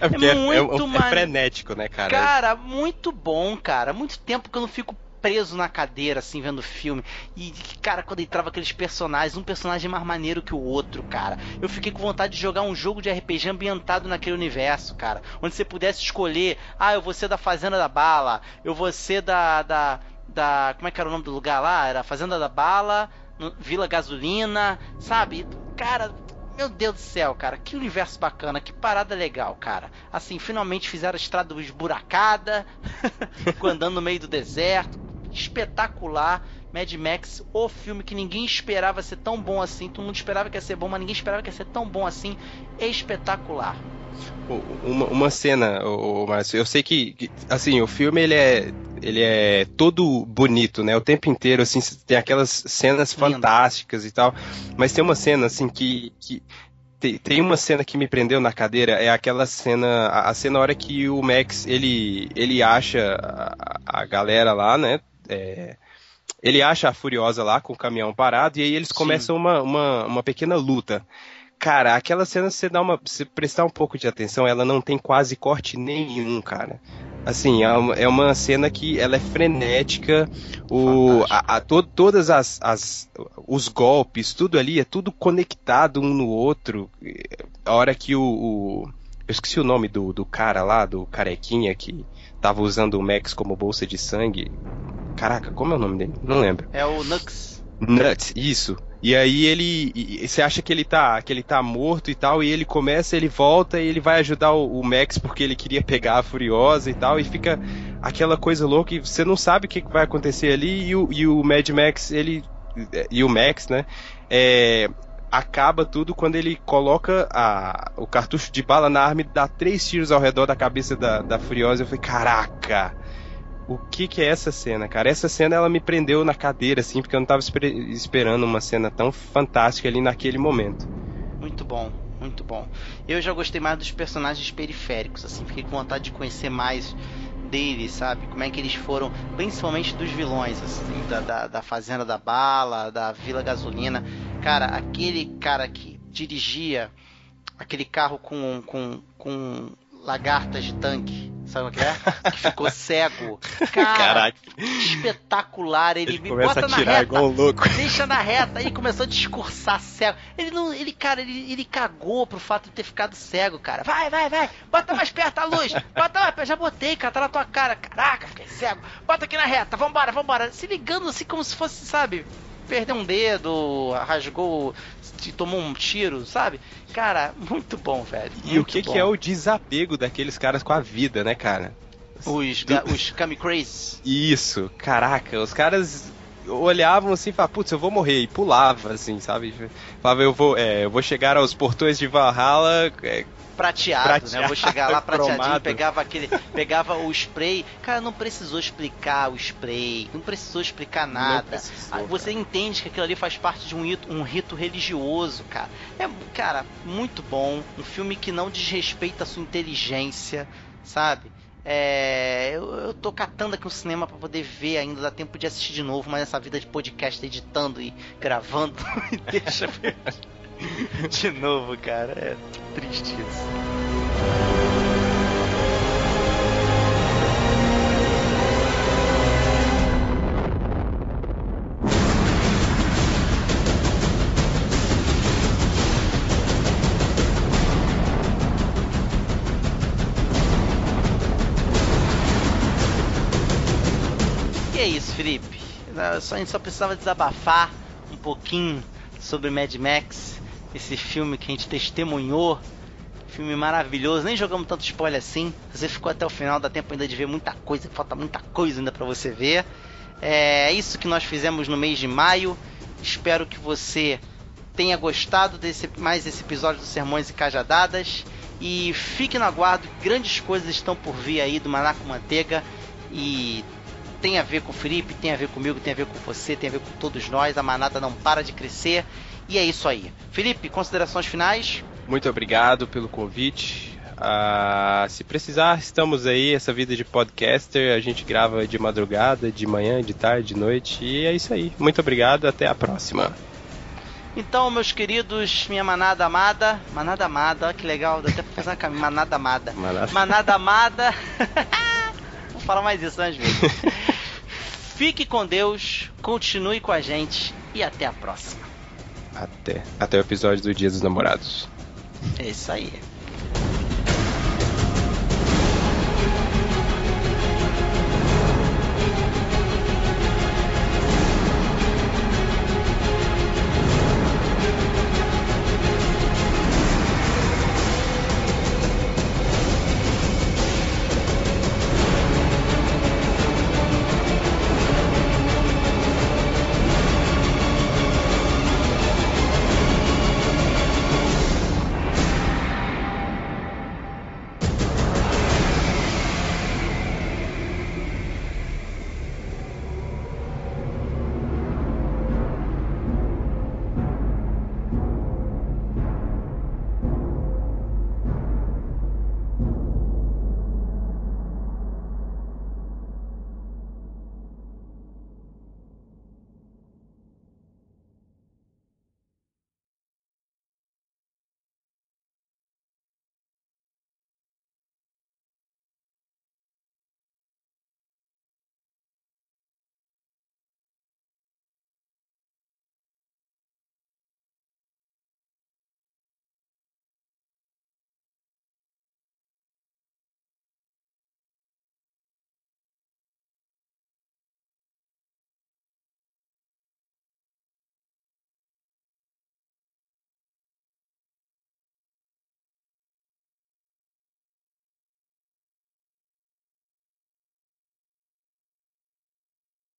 é, é, é muito é, é, frenético, né, cara? Cara, muito bom, cara. Muito tempo que eu não fico preso na cadeira, assim, vendo filme. E, cara, quando entrava aqueles personagens, um personagem mais maneiro que o outro, cara. Eu fiquei com vontade de jogar um jogo de RPG ambientado naquele universo, cara. Onde você pudesse escolher, ah, eu vou ser da Fazenda da Bala, eu vou ser da. da. da como é que era o nome do lugar lá? Era Fazenda da Bala, Vila Gasolina, sabe? Cara, meu Deus do céu, cara, que universo bacana, que parada legal, cara. Assim, finalmente fizeram a estrada esburacada, andando no meio do deserto. Espetacular. Mad Max, o filme que ninguém esperava ser tão bom assim. Todo mundo esperava que ia ser bom, mas ninguém esperava que ia ser tão bom assim. Espetacular. Uma, uma cena, o Márcio, eu sei que, assim, o filme ele é, ele é todo bonito, né? O tempo inteiro, assim, tem aquelas cenas Lindo. fantásticas e tal, mas tem uma cena, assim, que, que tem, uma cena que me prendeu na cadeira, é aquela cena, a, a cena hora que o Max, ele, ele acha a, a galera lá, né? É, ele acha a Furiosa lá com o caminhão parado e aí eles começam uma, uma, uma pequena luta. Cara, aquela cena, você dá uma. Se prestar um pouco de atenção, ela não tem quase corte nenhum, cara. Assim, é uma, é uma cena que ela é frenética, o, a, a to, todas as, as os golpes, tudo ali é tudo conectado um no outro. A hora que o, o eu esqueci o nome do, do cara lá, do carequinha que tava usando o Max como bolsa de sangue. Caraca, como é o nome dele? Não lembro. É o Nux. Nuts, isso. E aí ele. Você acha que ele tá. que ele tá morto e tal, e ele começa, ele volta e ele vai ajudar o, o, Max porque ele queria pegar a Furiosa e tal, e fica aquela coisa louca e você não sabe o que vai acontecer ali, e o, e o Mad Max, ele. E o Max, né? É, acaba tudo quando ele coloca a, o cartucho de bala na arma e dá três tiros ao redor da cabeça da, da Furiosa. Eu falei, caraca! o que que é essa cena, cara? Essa cena ela me prendeu na cadeira, assim, porque eu não tava esper esperando uma cena tão fantástica ali naquele momento. Muito bom, muito bom. Eu já gostei mais dos personagens periféricos, assim, fiquei com vontade de conhecer mais deles, sabe? Como é que eles foram, principalmente dos vilões, assim, da, da, da Fazenda da Bala, da Vila Gasolina. Cara, aquele cara que dirigia aquele carro com, com, com lagartas de tanque sabe o que é? Que ficou cego. Cara, Caraca. espetacular. Ele, ele me começa bota a tirar na reta, igual um louco. Deixa na reta e começou a discursar cego. Ele não, ele, cara, ele, ele cagou pro fato de ter ficado cego, cara. Vai, vai, vai. Bota mais perto a luz. Bota mais, já botei, cara, tá na tua cara. Caraca, fiquei cego. Bota aqui na reta. Vambora, vambora. Se ligando assim como se fosse, sabe? Perdeu um dedo, rasgou, tomou um tiro, sabe? Cara, muito bom, velho. E o que, que é o desapego daqueles caras com a vida, né, cara? Os, Do... os Kami Crazy. Isso, caraca, os caras olhavam assim e falavam, putz, eu vou morrer, e pulava, assim, sabe? Falava, eu vou, é, eu vou chegar aos portões de Valhalla é, prateado, prateado, né? Eu vou chegar lá prateadinho, pegava aquele, pegava o spray. Cara, não precisou explicar o spray, não precisou explicar nada. Precisou, Você cara. entende que aquilo ali faz parte de um rito, um rito religioso, cara. É, cara, muito bom. Um filme que não desrespeita a sua inteligência, sabe? É, eu, eu tô catando aqui um cinema para poder ver ainda, dá tempo de assistir de novo, mas essa vida de podcast editando e gravando deixa ver. De novo, cara. É triste isso. É isso, Felipe. Só, a gente só precisava desabafar um pouquinho sobre Mad Max esse filme que a gente testemunhou. Filme maravilhoso, nem jogamos tanto spoiler assim. Você ficou até o final, dá tempo ainda de ver muita coisa, falta muita coisa ainda para você ver. É isso que nós fizemos no mês de maio. Espero que você tenha gostado desse mais esse episódio do Sermões e Cajadadas. E fique no aguardo, grandes coisas estão por vir aí do Manaco Manteiga. E tem a ver com o Felipe, tem a ver comigo, tem a ver com você, tem a ver com todos nós. A manada não para de crescer. E é isso aí. Felipe, considerações finais? Muito obrigado pelo convite. Ah, se precisar, estamos aí. Essa vida de podcaster, a gente grava de madrugada, de manhã, de tarde, de noite. E é isso aí. Muito obrigado. Até a próxima. Então, meus queridos, minha manada amada. Manada amada, olha que legal. Dá até pra fazer uma caminho. Manada amada. Manada, manada amada. Vou falar mais isso às vezes. Fique com Deus, continue com a gente e até a próxima. Até. Até o episódio do Dia dos Namorados. É isso aí.